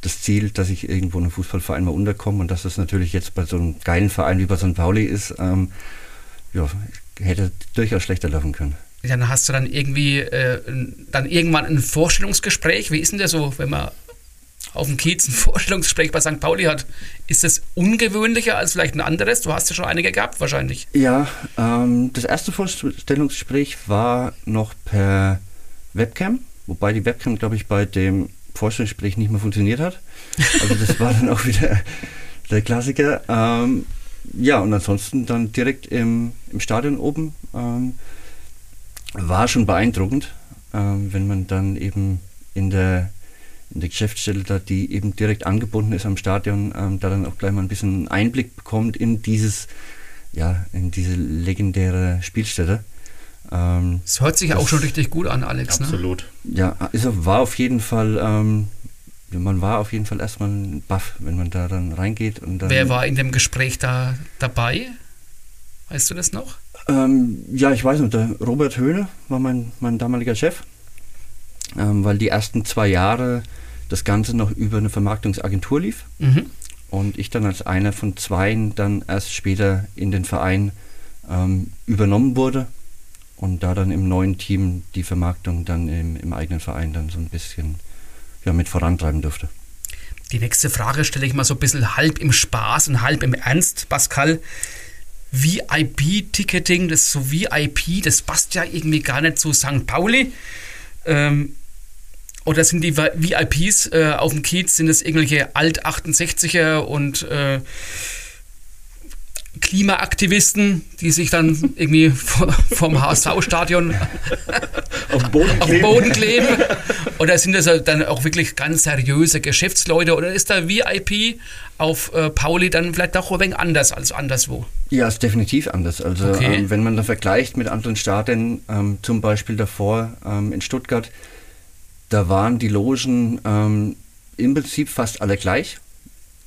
Speaker 4: das Ziel, dass ich irgendwo in einem Fußballverein mal unterkomme und dass das natürlich jetzt bei so einem geilen Verein wie bei St. Pauli ist, ähm, ja, hätte durchaus schlechter laufen können.
Speaker 3: Dann hast du dann irgendwie äh, dann irgendwann ein Vorstellungsgespräch. Wie ist denn das so, wenn man auf dem Kiez ein Vorstellungsgespräch bei St. Pauli hat? Ist das ungewöhnlicher als vielleicht ein anderes? Du hast ja schon einige gehabt wahrscheinlich.
Speaker 4: Ja, ähm, das erste Vorstellungsgespräch war noch per Webcam, wobei die Webcam, glaube ich, bei dem Vorstellungsgespräch nicht mehr funktioniert hat. Also das war dann auch wieder der Klassiker. Ähm, ja, und ansonsten dann direkt im, im Stadion oben. Ähm, war schon beeindruckend, ähm, wenn man dann eben in der, in der Geschäftsstelle, da die eben direkt angebunden ist am Stadion, ähm, da dann auch gleich mal ein bisschen Einblick bekommt in dieses, ja, in diese legendäre Spielstätte. Ähm,
Speaker 3: Das hört sich ja auch schon richtig gut an, Alex. Ne?
Speaker 2: Absolut.
Speaker 4: ja, also war auf jeden Fall, ähm, man war auf jeden Fall erstmal ein Buff, wenn man da dann reingeht und dann.
Speaker 3: Wer war in dem Gespräch da dabei? Weißt du das noch?
Speaker 4: Ähm, ja, ich weiß nicht, der Robert Höhne war mein, mein damaliger Chef, ähm, weil die ersten zwei Jahre das Ganze noch über eine Vermarktungsagentur lief
Speaker 3: Mhm.
Speaker 4: und ich dann als einer von zweien dann erst später in den Verein ähm, übernommen wurde und da dann im neuen Team die Vermarktung dann im, im eigenen Verein dann so ein bisschen ja, mit vorantreiben durfte.
Speaker 3: Die nächste Frage stelle ich mal so ein bisschen halb im Spaß und halb im Ernst, Pascal. VIP-Ticketing, das so VIP, das passt ja irgendwie gar nicht zu St. Pauli. Ähm, Oder sind die VIPs äh, auf dem Kiez, sind es irgendwelche Alt-68er und äh, Klimaaktivisten, die sich dann irgendwie vom HSV-Stadion
Speaker 2: auf, den Boden,
Speaker 3: auf den Boden kleben? Oder sind das dann auch wirklich ganz seriöse Geschäftsleute? Oder ist der VIP auf äh, Pauli dann vielleicht auch ein wenig anders als anderswo?
Speaker 4: Ja, ist definitiv anders. Also
Speaker 3: Okay.
Speaker 4: ähm, wenn man da vergleicht mit anderen Stadien, ähm, zum Beispiel davor ähm, in Stuttgart, da waren die Logen ähm, im Prinzip fast alle gleich.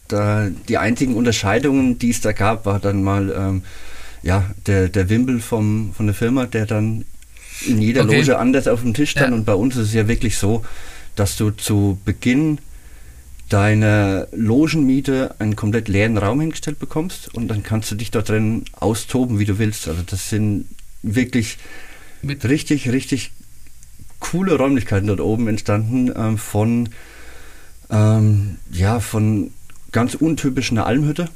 Speaker 4: Da, die einzigen Unterscheidungen, die es da gab, war dann mal ähm, ja, der, der Wimpel vom, von der Firma, der dann in jeder
Speaker 3: Okay.
Speaker 4: Loge anders auf dem Tisch stand.
Speaker 3: Ja.
Speaker 4: Und bei uns ist es ja wirklich so, dass du zu Beginn deiner Logenmiete einen komplett leeren Raum hingestellt bekommst und dann kannst du dich dort drin austoben, wie du willst. Also das sind wirklich
Speaker 3: Mit-
Speaker 4: richtig, richtig coole Räumlichkeiten dort oben entstanden ähm, von ähm, ja von ganz untypisch einer Almhütte.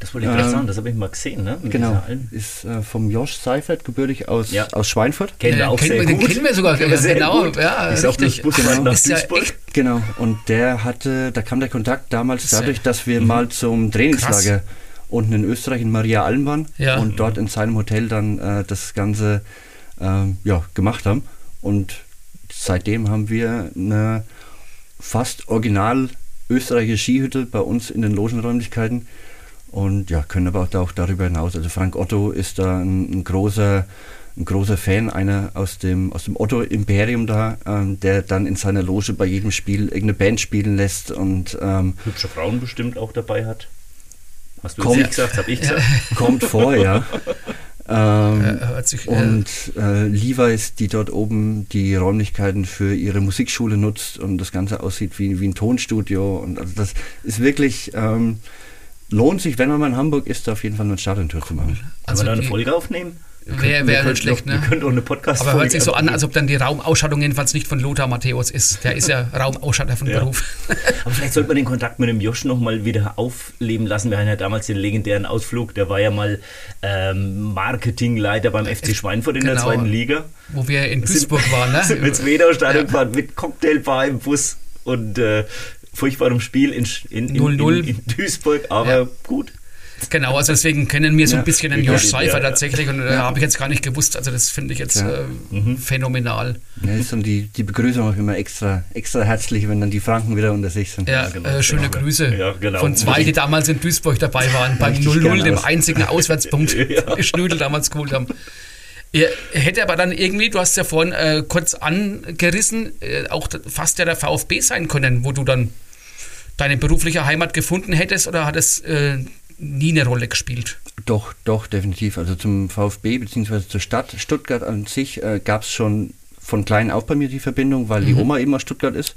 Speaker 2: Das wollte ich gerade
Speaker 4: Ähm,
Speaker 2: sagen, das habe ich mal gesehen, ne? Mit
Speaker 4: Genau, ist äh, vom Josh Seifert, gebürtig aus,
Speaker 2: Ja.
Speaker 4: aus Schweinfurt.
Speaker 2: Kennen wir
Speaker 3: Ja,
Speaker 2: auch
Speaker 3: kennt
Speaker 2: sehr
Speaker 3: man- den
Speaker 2: gut.
Speaker 3: kennen wir sogar,
Speaker 2: Kennen wir sehr
Speaker 3: genau,
Speaker 2: gut.
Speaker 3: ja,
Speaker 2: ist auch
Speaker 3: richtig.
Speaker 2: das Busfahrt
Speaker 4: Genau.
Speaker 2: nach
Speaker 3: Ist ja echt-
Speaker 4: Genau, und der hatte, da kam der Kontakt damals
Speaker 3: Das ja-
Speaker 4: dadurch, dass wir mal zum Trainingslager unten in Österreich in Maria Alm waren
Speaker 3: Ja.
Speaker 4: und dort in seinem Hotel dann äh, das Ganze ähm, ja, gemacht haben. Und seitdem haben wir eine fast original österreichische Skihütte bei uns in den Logenräumlichkeiten und ja, können aber auch, da, auch darüber hinaus. Also Frank Otto ist da ein, ein großer ein großer Fan, einer aus dem, aus dem Otto-Imperium da, ähm, der dann in seiner Loge bei jedem Spiel irgendeine Band spielen lässt und ähm,
Speaker 2: Hübsche Frauen bestimmt auch dabei hat. Hast du
Speaker 4: Kommt.
Speaker 2: gesagt, habe ich gesagt.
Speaker 4: kommt vor, ja. Ähm,
Speaker 3: Äh, sich, äh,
Speaker 4: und äh, Levi's, die dort oben die Räumlichkeiten für ihre Musikschule nutzt und das Ganze aussieht wie, wie ein Tonstudio. Und also das ist wirklich, ähm, lohnt sich, wenn man mal in Hamburg ist, da auf jeden Fall eine Stadiontour zu machen.
Speaker 3: Also
Speaker 2: wir da eine Folge aufnehmen?
Speaker 3: Wäre wär schlecht,
Speaker 2: doch-
Speaker 3: ne?
Speaker 2: Wir können doch eine podcast
Speaker 3: Aber hört sich so an, als ob dann die Raumausstattung jedenfalls nicht von Lothar Matthäus ist. Der ist ja Raumausstatter von
Speaker 2: Ja.
Speaker 3: Beruf.
Speaker 2: Aber vielleicht sollte man den Kontakt mit dem Josh nochmal wieder aufleben lassen. Wir hatten ja damals den legendären Ausflug. Der war ja mal ähm, Marketingleiter beim FC Schweinfurt in der
Speaker 3: Genau.
Speaker 2: zweiten Liga.
Speaker 3: Wo wir in Duisburg waren, ne?
Speaker 2: Sind wir ins Wedau-Stadion
Speaker 3: Ja.
Speaker 2: gefahren mit Cocktailbar im Bus und äh, furchtbarem Spiel in, in, in,
Speaker 3: 0-0.
Speaker 2: in, in Duisburg. Aber
Speaker 3: Ja.
Speaker 2: gut.
Speaker 3: Genau, also deswegen kennen wir so ein bisschen den Josh Seifer tatsächlich und äh, habe ich jetzt gar nicht gewusst. Also das finde ich jetzt äh, phänomenal.
Speaker 4: Ja, ist dann die, die Begrüßung auch immer extra, extra herzlich, wenn dann die Franken wieder unter sich sind.
Speaker 3: Ja,
Speaker 2: genau,
Speaker 3: äh, schöne
Speaker 2: genau.
Speaker 3: Grüße
Speaker 2: genau.
Speaker 3: von zwei, die damals in Duisburg dabei waren, beim
Speaker 4: Richtig
Speaker 3: 0-0,
Speaker 4: gern
Speaker 3: dem
Speaker 4: aus.
Speaker 3: einzigen Auswärtspunkt,
Speaker 2: Ja.
Speaker 3: den Schnüdel damals geholt haben. Er hätte aber dann irgendwie, du hast ja vorhin äh, kurz angerissen, äh, auch fast ja der VfB sein können, wo du dann deine berufliche Heimat gefunden hättest oder hat es äh, nie eine Rolle gespielt?
Speaker 4: Doch, doch, definitiv. Also zum VfB bzw. zur Stadt Stuttgart an sich äh, gab es schon von klein auf bei mir die Verbindung, weil die Oma eben aus Stuttgart ist.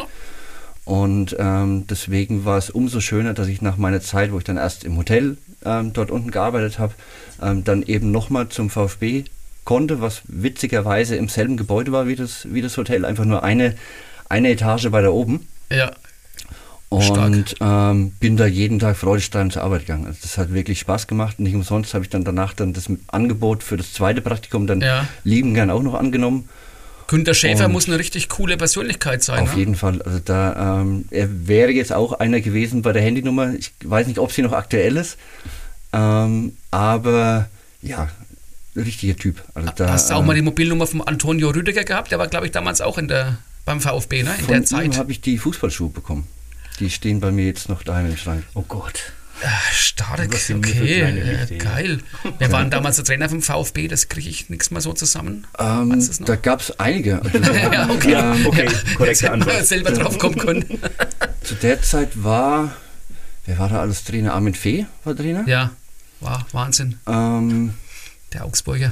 Speaker 4: Und ähm, deswegen war es umso schöner, dass ich nach meiner Zeit, wo ich dann erst im Hotel ähm, dort unten gearbeitet habe, ähm, dann eben nochmal zum VfB konnte, was witzigerweise im selben Gebäude war wie das, wie das Hotel, einfach nur eine, eine Etage weiter oben.
Speaker 3: Ja,
Speaker 4: Und ähm, bin da jeden Tag freudestrahlend zur Arbeit gegangen. Also das hat wirklich Spaß gemacht. Nicht umsonst habe ich dann danach dann das Angebot für das zweite Praktikum dann
Speaker 3: Ja.
Speaker 4: lieben gern auch noch angenommen.
Speaker 3: Günter Schäfer
Speaker 4: Und-
Speaker 3: muss eine richtig coole Persönlichkeit sein.
Speaker 4: Auf
Speaker 3: ne?
Speaker 4: jeden Fall. Also da ähm, er wäre jetzt auch einer gewesen bei der Handynummer. Ich weiß nicht, ob sie noch aktuell ist. Ähm, aber ja, richtiger Typ. Also da,
Speaker 3: Hast du auch
Speaker 4: äh,
Speaker 3: mal die Mobilnummer von Antonio Rüdiger gehabt? Der war, glaube ich, damals auch in der, beim VfB, ne? in
Speaker 4: von
Speaker 3: der Zeit.
Speaker 4: habe ich die Fußballschuhe bekommen. Die stehen bei mir jetzt noch daheim im Schrank.
Speaker 2: Oh Gott.
Speaker 3: Ah, Stark,
Speaker 2: wir
Speaker 3: okay, äh,
Speaker 2: ja.
Speaker 3: geil. Wer war denn damals der Trainer vom VfB? Das kriege ich nichts mehr so zusammen.
Speaker 4: Ähm, da gab es einige. Also,
Speaker 3: ja, okay.
Speaker 4: ähm,
Speaker 2: Okay,
Speaker 3: Jetzt
Speaker 2: korrekte
Speaker 3: hätten wir
Speaker 2: Antwort.
Speaker 3: selber drauf kommen können.
Speaker 4: Zu der Zeit war, wer war da alles Trainer? Armin Fee war Trainer.
Speaker 3: ja, war Wahnsinn.
Speaker 4: Ähm,
Speaker 3: Der Augsburger.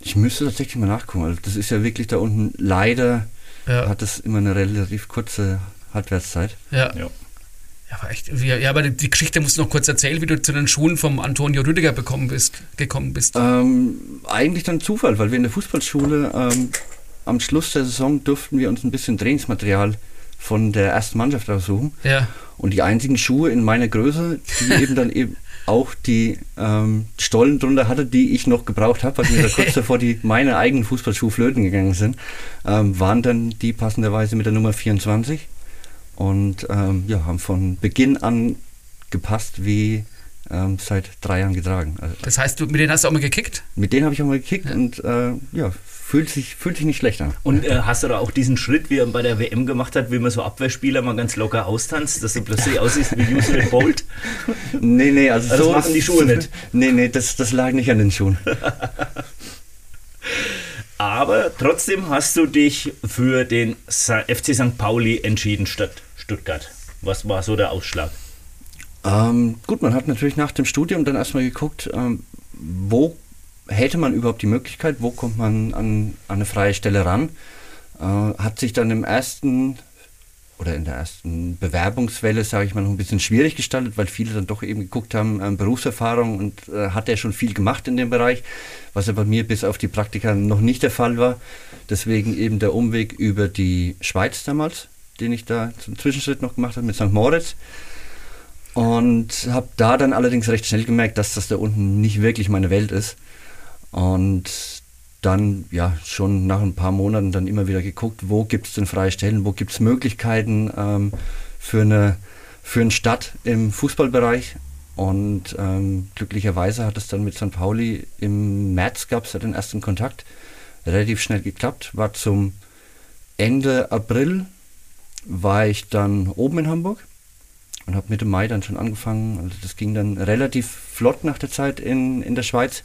Speaker 4: ich müsste tatsächlich mal nachgucken. Also das ist ja wirklich da unten, leider
Speaker 3: Ja,
Speaker 4: hat das immer eine relativ kurze Halbwertszeit.
Speaker 3: ja.
Speaker 2: Ja.
Speaker 3: Ja, aber echt, ja, aber die- Geschichte musst du noch kurz erzählen, wie du zu den Schuhen vom Antonio Rüdiger bekommen bist, gekommen bist.
Speaker 4: Ähm, eigentlich dann Zufall, weil wir in der Fußballschule ähm, am Schluss der Saison durften wir uns ein bisschen Trainingsmaterial von der ersten Mannschaft aussuchen.
Speaker 3: Ja,
Speaker 4: Und die einzigen Schuhe in meiner Größe, die eben dann eben auch die ähm, Stollen drunter hatte, die ich noch gebraucht habe, weil mir da kurz davor die meine eigenen Fußballschuhe flöten gegangen sind, ähm, waren dann die passenderweise mit der Nummer 24 und ähm, ja, haben von Beginn an gepasst wie ähm, seit drei Jahren getragen.
Speaker 3: Also, das heißt, du, mit denen hast du auch mal gekickt?
Speaker 4: Mit denen habe ich auch mal gekickt ja. und äh, ja, fühlt sich, fühlt sich nicht schlecht an.
Speaker 2: Und äh, hast du da auch diesen Schritt, wie er bei der WM gemacht hat, wie man so Abwehrspieler mal ganz locker austanzt, dass du plötzlich aussiehst wie Usain Bolt?
Speaker 4: nee, nee, also, also
Speaker 2: so machen die Schuhe nicht.
Speaker 4: Nee, nee, das, das lag nicht an den Schuhen.
Speaker 2: Aber trotzdem hast du dich für den FC St. Pauli entschieden statt Stuttgart. Was war so der Ausschlag?
Speaker 4: Ähm, gut, man hat natürlich nach dem Studium dann erstmal geguckt, ähm, wo hätte man überhaupt die Möglichkeit, wo kommt man an, an eine freie Stelle ran? Äh, hat sich dann im ersten oder in der ersten Bewerbungswelle, sage ich mal, noch ein bisschen schwierig gestaltet, weil viele dann doch eben geguckt haben, äh, Berufserfahrung und äh, hat er schon viel gemacht in dem Bereich, was ja bei mir bis auf die Praktika noch nicht der Fall war. Deswegen eben der Umweg über die Schweiz damals, den ich da zum Zwischenschritt noch gemacht habe mit St. Moritz. Und habe da dann allerdings recht schnell gemerkt, dass das da unten nicht wirklich meine Welt ist. Und dann ja schon nach ein paar Monaten dann immer wieder geguckt, wo gibt es denn freie Stellen, wo gibt es Möglichkeiten ähm, für, eine, für eine Stadt im Fußballbereich. Und ähm, glücklicherweise hat es dann mit St. Pauli im März gab es ja den ersten Kontakt. Relativ schnell geklappt. War zum Ende April war ich dann oben in Hamburg und habe Mitte Mai dann schon angefangen. Also das ging dann relativ flott nach der Zeit in, in der Schweiz.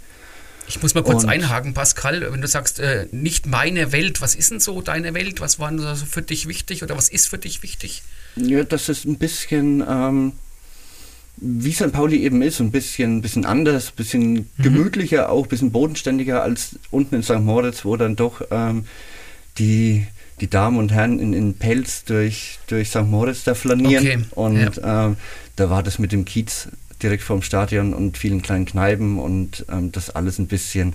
Speaker 3: Ich muss mal kurz und einhaken, Pascal, wenn du sagst, äh, nicht meine Welt, was ist denn so deine Welt? Was war denn so für dich wichtig oder was ist für dich wichtig?
Speaker 4: Ja, das ist ein bisschen, ähm, wie St. Pauli eben ist, ein bisschen, bisschen anders, ein bisschen mhm. gemütlicher, auch ein bisschen bodenständiger als unten in St. Moritz, wo dann doch ähm, die, die Damen und Herren in, in Pelz durch, durch St. Moritz da flanieren. Okay. Und ja. ähm, da war das mit dem Kiez direkt vorm Stadion und vielen kleinen Kneipen und ähm, das alles ein bisschen,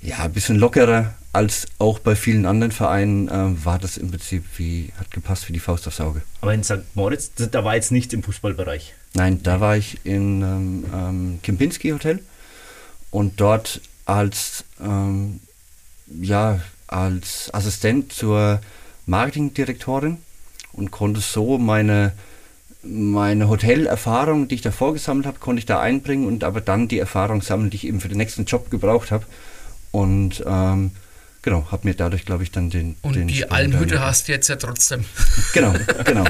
Speaker 4: ja, ein bisschen lockerer als auch bei vielen anderen Vereinen äh, war das im Prinzip wie, hat gepasst wie die Faust aufs Auge.
Speaker 2: Aber in St. Moritz, da war jetzt nichts im Fußballbereich?
Speaker 4: Nein, da war ich in ähm, ähm, Kempinski Hotel und dort als, ähm, ja, als Assistent zur Marketingdirektorin und konnte so meine meine Hotelerfahrung, die ich davor gesammelt habe, konnte ich da einbringen und aber dann die Erfahrung sammeln, die ich eben für den nächsten Job gebraucht habe. Und ähm, genau, habe mir dadurch, glaube ich, dann den.
Speaker 3: Und
Speaker 4: den
Speaker 3: die Almhütte hast du jetzt ja trotzdem.
Speaker 4: Genau, genau.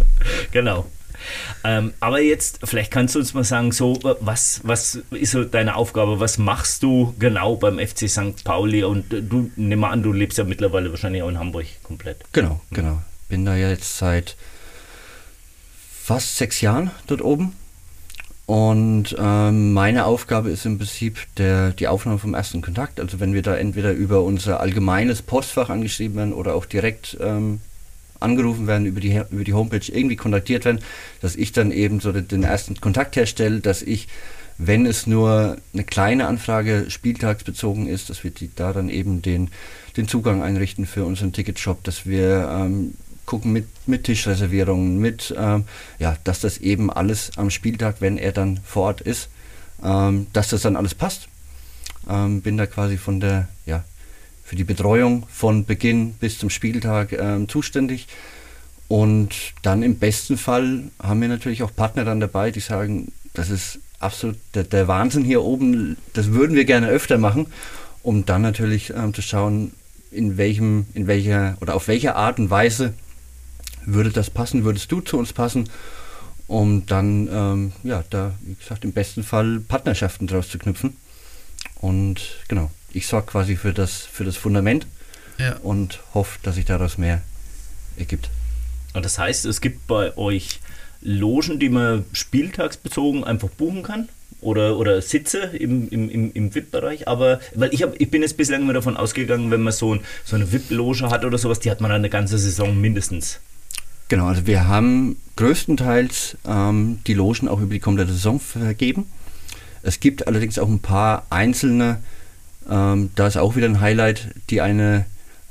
Speaker 2: genau. Ähm, aber jetzt, vielleicht kannst du uns mal sagen, so, was, was ist so deine Aufgabe? Was machst du genau beim FC St. Pauli? Und du, nimm mal an, du lebst ja mittlerweile wahrscheinlich auch in Hamburg komplett.
Speaker 4: Genau, genau. Bin da jetzt seit fast sechs Jahren dort oben. Und ähm, meine Aufgabe ist im Prinzip der, die Aufnahme vom ersten Kontakt. Also wenn wir da entweder über unser allgemeines Postfach angeschrieben werden oder auch direkt ähm, angerufen werden, über die, über die Homepage irgendwie kontaktiert werden, dass ich dann eben so den ersten Kontakt herstelle, dass ich, wenn es nur eine kleine Anfrage spieltagsbezogen ist, dass wir die, da dann eben den, den Zugang einrichten für unseren Ticketshop, dass wir ähm, gucken mit, mit Tischreservierungen, mit, ähm, ja, dass das eben alles am Spieltag, wenn er dann vor Ort ist, ähm, dass das dann alles passt. Ähm, bin da quasi von der, ja, für die Betreuung von Beginn bis zum Spieltag ähm, zuständig. Und dann im besten Fall haben wir natürlich auch Partner dann dabei, die sagen, das ist absolut der, der Wahnsinn hier oben, das würden wir gerne öfter machen, um dann natürlich ähm, zu schauen, in welchem, in welcher oder auf welche Art und Weise würde das passen, würdest du zu uns passen, um dann, ähm, ja, da, wie gesagt, im besten Fall Partnerschaften draus zu knüpfen. Und genau, ich sorge quasi für das, für das Fundament ja. und hoffe, dass sich daraus mehr ergibt.
Speaker 2: Und das heißt, es gibt bei euch Logen, die man spieltagsbezogen einfach buchen kann? Oder, oder Sitze im, im, im, im VIP-Bereich, aber weil ich, hab, ich bin jetzt bislang immer davon ausgegangen, wenn man so, ein, so eine VIP-Loge hat oder sowas, die hat man eine ganze Saison mindestens.
Speaker 4: Genau, also wir haben größtenteils ähm, die Logen auch über die komplette Saison vergeben. Es gibt allerdings auch ein paar einzelne, ähm, da ist auch wieder ein Highlight, die eine,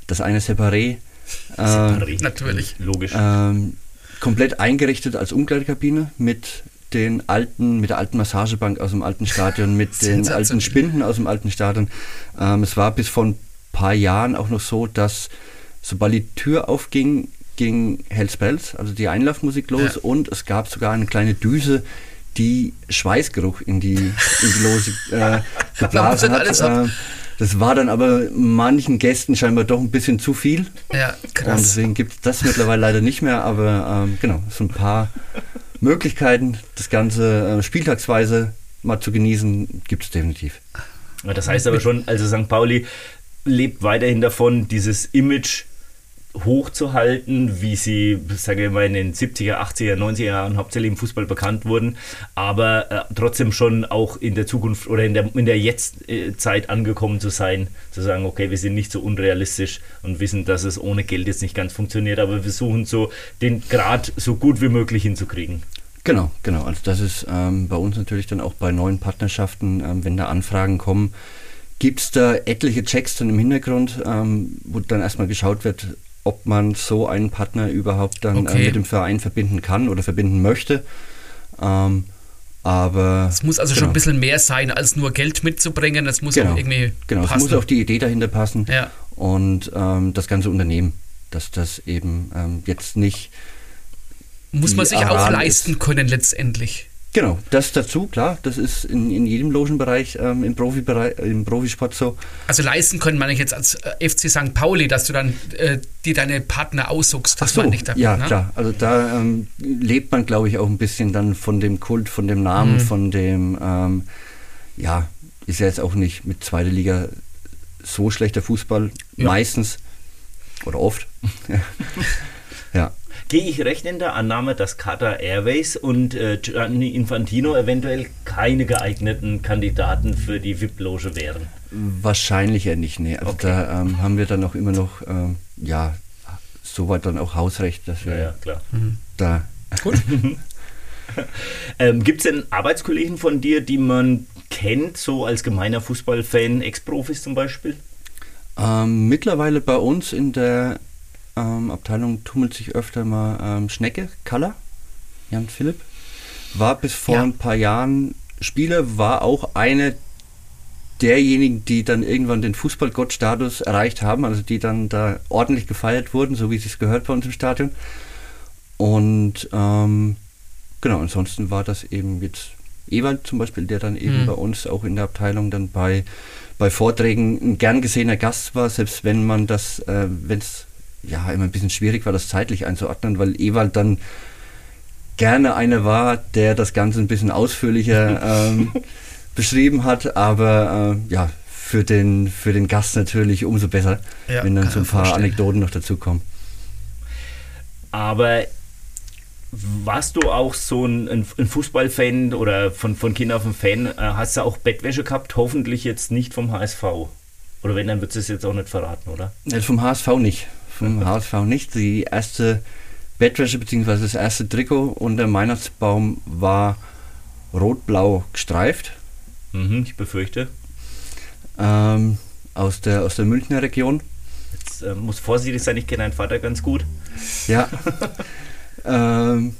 Speaker 4: das eine Separé.
Speaker 2: Äh, Separé, natürlich, logisch.
Speaker 4: Ähm, komplett eingerichtet als Umkleidekabine mit den alten, mit der alten Massagebank aus dem alten Stadion, mit den alten Spinden aus dem alten Stadion. Ähm, es war bis vor ein paar Jahren auch noch so, dass sobald die Tür aufging, ging Hells Bells, also die Einlaufmusik los ja. und es gab sogar eine kleine Düse, die Schweißgeruch in die, in die Lose äh, geblasen hat. Äh, das war dann aber manchen Gästen scheinbar doch ein bisschen zu viel.
Speaker 3: Ja, krass.
Speaker 4: Und deswegen gibt es das mittlerweile leider nicht mehr, aber ähm, genau, so ein paar Möglichkeiten, das Ganze äh, spieltagsweise mal zu genießen, gibt es definitiv.
Speaker 2: Das heißt aber schon, also St. Pauli lebt weiterhin davon, dieses Image hochzuhalten, wie sie, sage ich mal, in den 70er, 80er, 90er Jahren hauptsächlich im Fußball bekannt wurden, aber äh, trotzdem schon auch in der Zukunft oder in der, in der Jetztzeit angekommen zu sein, zu sagen, okay, wir sind nicht so unrealistisch und wissen, dass es ohne Geld jetzt nicht ganz funktioniert, aber wir versuchen so den Grad so gut wie möglich hinzukriegen.
Speaker 4: Genau, genau. Also das ist ähm, bei uns natürlich dann auch bei neuen Partnerschaften, ähm, wenn da Anfragen kommen, gibt es da etliche Checks dann im Hintergrund, ähm, wo dann erstmal geschaut wird, ob man so einen Partner überhaupt dann äh, okay. äh, mit dem Verein verbinden kann oder verbinden möchte. Ähm, aber
Speaker 3: es muss also genau. schon ein bisschen mehr sein, als nur Geld mitzubringen. Es muss
Speaker 4: genau.
Speaker 3: auch irgendwie
Speaker 4: genau.
Speaker 3: passen.
Speaker 4: es muss auch die Idee dahinter passen
Speaker 3: ja.
Speaker 4: und ähm, das ganze Unternehmen, dass das eben ähm, jetzt nicht
Speaker 3: muss man sich Aran auch leisten ist. können letztendlich.
Speaker 4: Genau, das dazu, klar, das ist in, in jedem Logenbereich ähm, im, Profibereich, im Profisport so.
Speaker 3: Also leisten können meine ich jetzt als äh, FC St. Pauli, dass du dann äh, die deine Partner aussuchst, das
Speaker 4: so,
Speaker 3: meine ich damit.
Speaker 4: Ja, ne? klar, also da ähm, lebt man, glaube ich, auch ein bisschen dann von dem Kult, von dem Namen, mhm. von dem, ähm, ja, ist ja jetzt auch nicht mit zweiter Liga so schlechter Fußball, ja. meistens oder oft.
Speaker 2: Gehe ich recht in der Annahme, dass Qatar Airways und äh, Gianni Infantino eventuell keine geeigneten Kandidaten für die VIP-Loge wären?
Speaker 4: Wahrscheinlich ja nicht, nee. Also okay. da ähm, haben wir dann auch immer noch, ähm, ja, soweit dann auch Hausrecht, dass wir
Speaker 2: ja, ja, klar.
Speaker 4: Mhm. da.
Speaker 3: Gut.
Speaker 2: ähm, Gibt es denn Arbeitskollegen von dir, die man kennt, so als gemeiner Fußballfan, Ex-Profis zum Beispiel?
Speaker 4: Ähm, mittlerweile bei uns in der ähm, Abteilung tummelt sich öfter mal ähm, Schnecke, Kaller, Jan Philipp. War bis vor ja. ein paar Jahren Spieler, war auch eine derjenigen, die dann irgendwann den Fußballgott-Status erreicht haben, also die dann da ordentlich gefeiert wurden, so wie es gehört bei uns im Stadion. Und ähm, genau, ansonsten war das eben jetzt Ewald zum Beispiel, der dann eben mhm. bei uns auch in der Abteilung dann bei, bei Vorträgen ein gern gesehener Gast war, selbst wenn man das, äh, wenn es ja immer ein bisschen schwierig war, das zeitlich einzuordnen, weil Ewald dann gerne einer war, der das Ganze ein bisschen ausführlicher ähm, beschrieben hat, aber äh, ja, für den, für den Gast natürlich umso besser, ja, wenn dann so ein paar vorstellen. Anekdoten noch dazukommen.
Speaker 2: Aber warst du auch so ein, ein Fußballfan oder von, von Kind auf ein Fan? Äh, hast du auch Bettwäsche gehabt? Hoffentlich jetzt nicht vom HSV. Oder wenn, dann würdest du es jetzt auch nicht verraten, oder?
Speaker 4: Ja, vom HSV nicht vom HSV nicht. Die erste Bettwäsche bzw. das erste Trikot unter Weihnachtsbaum war rot-blau gestreift.
Speaker 2: Mhm, ich befürchte.
Speaker 4: Ähm, aus, der, aus der Münchner Region.
Speaker 2: Jetzt äh, muss vorsichtig sein, ich kenne deinen Vater ganz gut.
Speaker 4: Ja. ähm,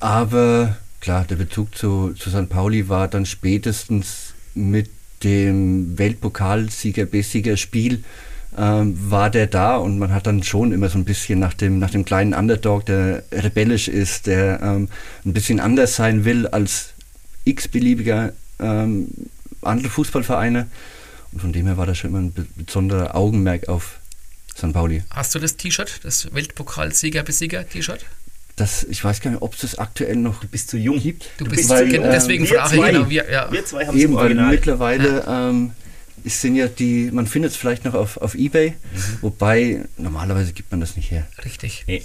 Speaker 4: aber klar, der Bezug zu, zu St. Pauli war dann spätestens mit dem Weltpokalsieger B-Sieger Spiel ähm, war der da und man hat dann schon immer so ein bisschen nach dem, nach dem kleinen Underdog, der rebellisch ist, der ähm, ein bisschen anders sein will als x-beliebiger ähm, andere Fußballvereine. Und von dem her war das schon immer ein besonderer Augenmerk auf St. Pauli.
Speaker 3: Hast du das T-Shirt, das Weltpokalsieger-Besieger-T-Shirt?
Speaker 4: Das, ich weiß gar nicht, ob es das aktuell noch
Speaker 2: du bist zu jung.
Speaker 4: gibt.
Speaker 3: Du, bist weil, deswegen frage ich genau.
Speaker 2: Wir, ja. wir zwei haben
Speaker 4: es weil mittlerweile ja. ähm, es sind ja die, man findet es vielleicht noch auf, auf Ebay, mhm. wobei normalerweise gibt man das nicht her.
Speaker 3: Richtig.
Speaker 2: Nee.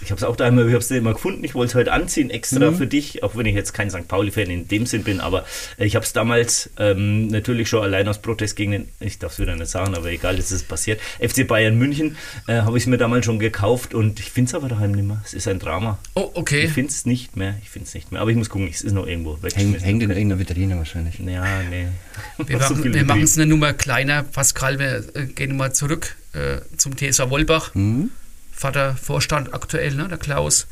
Speaker 2: Ich habe es auch da immer, ich habe es immer gefunden, ich wollte es heute anziehen, extra mhm. für dich, auch wenn ich jetzt kein St. Pauli-Fan in dem Sinn bin, aber ich habe es damals ähm, natürlich schon allein aus Protest gegen den, ich darf es wieder nicht sagen, aber egal, es ist passiert, FC Bayern München, äh, habe ich es mir damals schon gekauft und ich finde es aber daheim nicht mehr. Es ist ein Drama.
Speaker 3: Oh, okay.
Speaker 2: Ich finde es nicht mehr, ich finde es nicht mehr, aber ich muss gucken, es ist noch irgendwo
Speaker 4: Häng, Hängt in irgendeiner Vitrine wahrscheinlich.
Speaker 2: Ja, nee.
Speaker 3: Wir machen es eine Nummer kleiner, Pascal, wir äh, gehen mal zurück äh, zum TSV Wolbach. Mhm. Vater Vorstand aktuell, ne, der Klaus.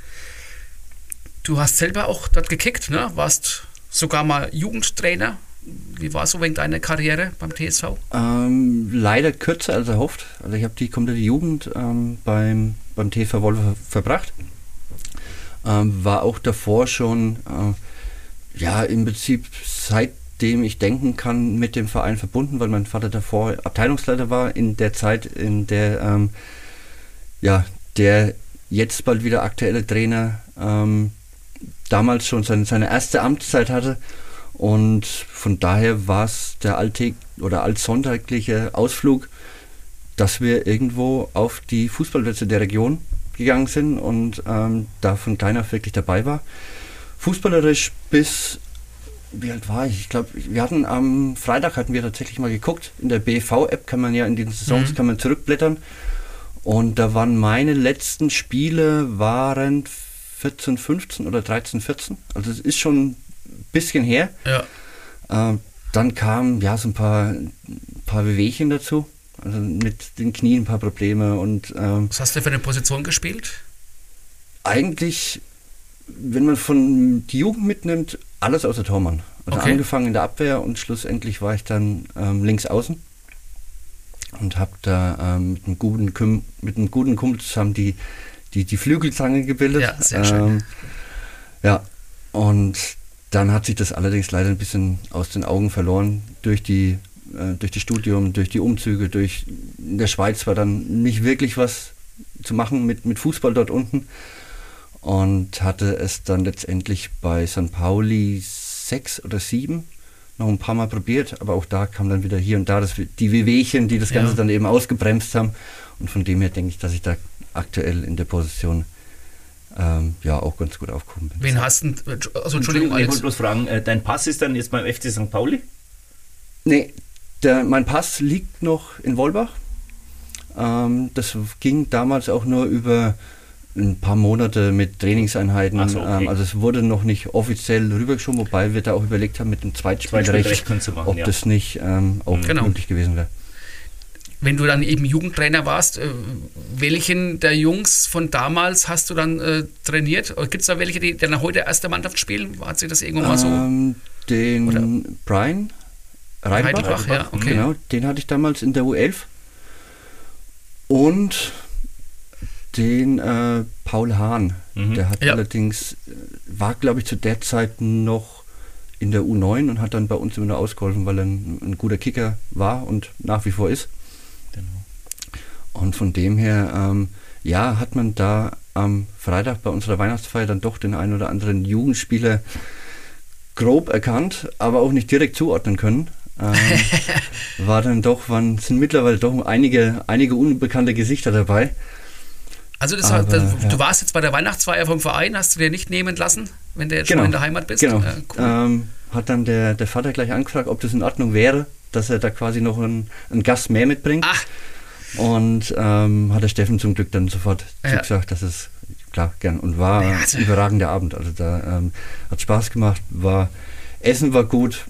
Speaker 3: Du hast selber auch dort gekickt, ne? warst sogar mal Jugendtrainer. Wie war so wegen deiner Karriere beim TSV?
Speaker 4: Ähm, leider kürzer als erhofft. Also ich habe die komplette Jugend ähm, beim, beim TSV Wolf verbracht. Ähm, war auch davor schon, äh, ja, im Prinzip seitdem ich denken kann, mit dem Verein verbunden, weil mein Vater davor Abteilungsleiter war in der Zeit, in der, ähm, ja, der jetzt bald wieder aktuelle Trainer ähm, damals schon seine, seine erste Amtszeit hatte. Und von daher war es der alltäg oder allsonntagliche Ausflug, dass wir irgendwo auf die Fußballplätze der Region gegangen sind und ähm, da von klein auf wirklich dabei war. Fußballerisch bis, wie alt war ich? Ich glaube, wir hatten am Freitag hatten wir tatsächlich mal geguckt. In der BV-App kann man ja in den Saisons mhm. kann man zurückblättern. Und da waren meine letzten Spiele waren 14, 15 oder 13, 14. Also es ist schon ein bisschen her. Ja. Äh, dann kamen ja so ein paar, paar Wehwehchen dazu. Also mit den Knien ein paar Probleme und
Speaker 3: ähm, Was hast du für eine Position gespielt?
Speaker 4: Eigentlich, wenn man von die Jugend mitnimmt, alles außer Tormann. Also okay. angefangen in der Abwehr und schlussendlich war ich dann ähm, links außen und habe da ähm, mit, einem guten mit einem guten Kumpel zusammen die, die, die Flügelzange gebildet. Ja, sehr schön. Ähm, ja, und dann hat sich das allerdings leider ein bisschen aus den Augen verloren durch die äh, durch das Studium, durch die Umzüge, durch in der Schweiz war dann nicht wirklich was zu machen mit, mit Fußball dort unten und hatte es dann letztendlich bei St. Pauli sechs oder sieben noch ein paar Mal probiert, aber auch da kam dann wieder hier und da das, die Wehwehchen, die das Ganze ja. dann eben ausgebremst haben. Und von dem her denke ich, dass ich da aktuell in der Position ähm, ja auch ganz gut aufgekommen bin.
Speaker 3: Wen hast du? Also Entschuldigung,
Speaker 2: ich wollte bloß fragen, äh, dein Pass ist dann jetzt beim FC St. Pauli?
Speaker 4: Nee, der, mein Pass liegt noch in Wolbach. Ähm, das ging damals auch nur über ein paar Monate mit Trainingseinheiten. So, okay. ähm, also es wurde noch nicht offiziell rübergeschoben, wobei wir da auch überlegt haben mit dem Zweitspielrecht, machen, ob ja. das nicht ähm, auch genau. möglich gewesen wäre.
Speaker 3: Wenn du dann eben Jugendtrainer warst, äh, welchen der Jungs von damals hast du dann äh, trainiert? Gibt es da welche, die dann heute erste Mannschaft spielen? Hat sich das irgendwann mal so?
Speaker 4: Ähm, den Oder? Brian Rheinbach, Rheinbach ja, okay. Genau, den hatte ich damals in der U11. Und den äh, Paul Hahn. Mhm. Der hat ja. allerdings, äh, war glaube ich zu der Zeit noch in der U9 und hat dann bei uns immer nur ausgeholfen, weil er ein, ein guter Kicker war und nach wie vor ist. Genau. Und von dem her, ähm, ja, hat man da am Freitag bei unserer Weihnachtsfeier dann doch den einen oder anderen Jugendspieler grob erkannt, aber auch nicht direkt zuordnen können ähm, war dann doch, waren, sind mittlerweile doch einige, einige unbekannte Gesichter dabei.
Speaker 3: Also das, Aber, das, ja. du warst jetzt bei der Weihnachtsfeier vom Verein, hast du dir nicht nehmen lassen, wenn du jetzt genau. schon in der Heimat bist?
Speaker 4: Genau. Äh, cool. ähm, hat dann der, der Vater gleich angefragt, ob das in Ordnung wäre, dass er da quasi noch einen, einen Gast mehr mitbringt. Ach. Und ähm, hat der Steffen zum Glück dann sofort ja. zugesagt, dass es klar gern und war ja, also. überragender Abend. Also da ähm, hat Spaß gemacht, war Essen war gut,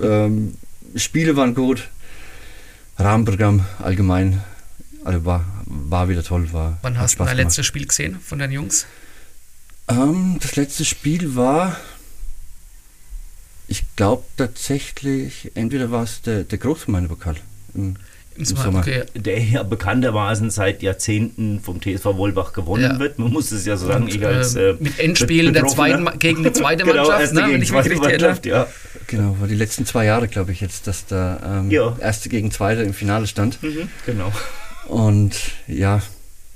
Speaker 4: ähm, Spiele waren gut, Rahmenprogramm allgemein also war, war wieder toll. War,
Speaker 3: Wann hast du dein letztes Spiel gesehen von den Jungs?
Speaker 4: Ähm, das letzte Spiel war, ich glaube tatsächlich, entweder war es der, der Großgemeindepokal im im Sommer. Okay.
Speaker 2: Der ja bekanntermaßen seit Jahrzehnten vom TSV Wolbach gewonnen ja. wird. Man muss es ja so sagen. Und, ich als,
Speaker 3: äh, mit Endspielen der zweiten, gegen die zweite genau, Mannschaft,
Speaker 4: ne, wenn ich mich richtig erinnere. Ja. Genau, war die letzten zwei Jahre, glaube ich, jetzt, dass da ähm, ja. erste gegen zweite im Finale stand. Mhm, genau. Und ja.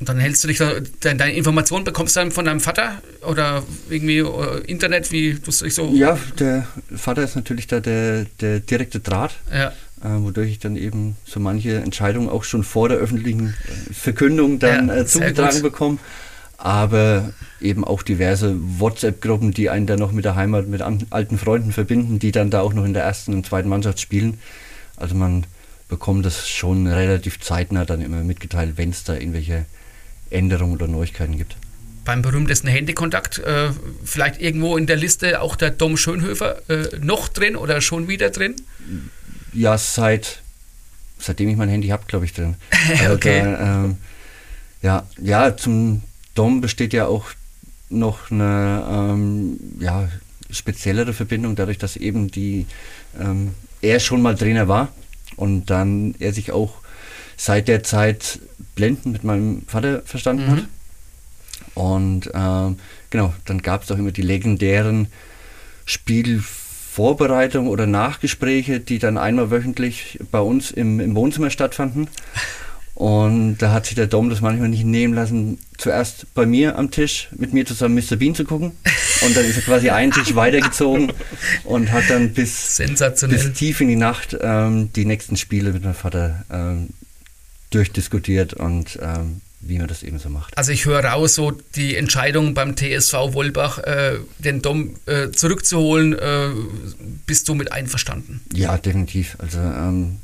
Speaker 3: Und dann hältst du dich deine Informationen bekommst du dann von deinem Vater oder irgendwie äh, Internet, wie du es so.
Speaker 4: Ja, der Vater ist natürlich da der, der direkte Draht. Ja äh, wodurch ich dann eben so manche Entscheidungen auch schon vor der öffentlichen äh, Verkündung dann ja, äh, zugetragen bekomme. Aber eben auch diverse WhatsApp-Gruppen, die einen dann noch mit der Heimat, mit alten Freunden verbinden, die dann da auch noch in der ersten und zweiten Mannschaft spielen. Also man bekommt das schon relativ zeitnah dann immer mitgeteilt, wenn es da irgendwelche Änderungen oder Neuigkeiten gibt
Speaker 3: beim berühmtesten Handykontakt äh, vielleicht irgendwo in der Liste auch der Dom Schönhöfer äh, noch drin oder schon wieder drin?
Speaker 4: ja, seit seitdem ich mein Handy habe, glaube ich, drin. Also okay. Da, ähm, ja, ja, zum Dom besteht ja auch noch eine ähm, ja, speziellere Verbindung, dadurch, dass eben die ähm, er schon mal Trainer war und dann er sich auch seit der Zeit blendend mit meinem Vater verstanden mhm. hat. Und ähm, genau, dann gab es auch immer die legendären Spielvorbereitungen oder Nachgespräche, die dann einmal wöchentlich bei uns im, im Wohnzimmer stattfanden. Und da hat sich der Dom das manchmal nicht nehmen lassen, zuerst bei mir am Tisch mit mir zusammen Mr. Bean zu gucken. Und dann ist er quasi einen Tisch weitergezogen und hat dann bis, bis tief in die Nacht ähm, die nächsten Spiele mit meinem Vater ähm, durchdiskutiert und ähm, wie man das eben so macht.
Speaker 3: Also ich höre raus, so die Entscheidung beim TSV Wolbach, äh, den Dom äh, zurückzuholen, äh, bist du mit einverstanden?
Speaker 4: Ja, definitiv. Also ähm,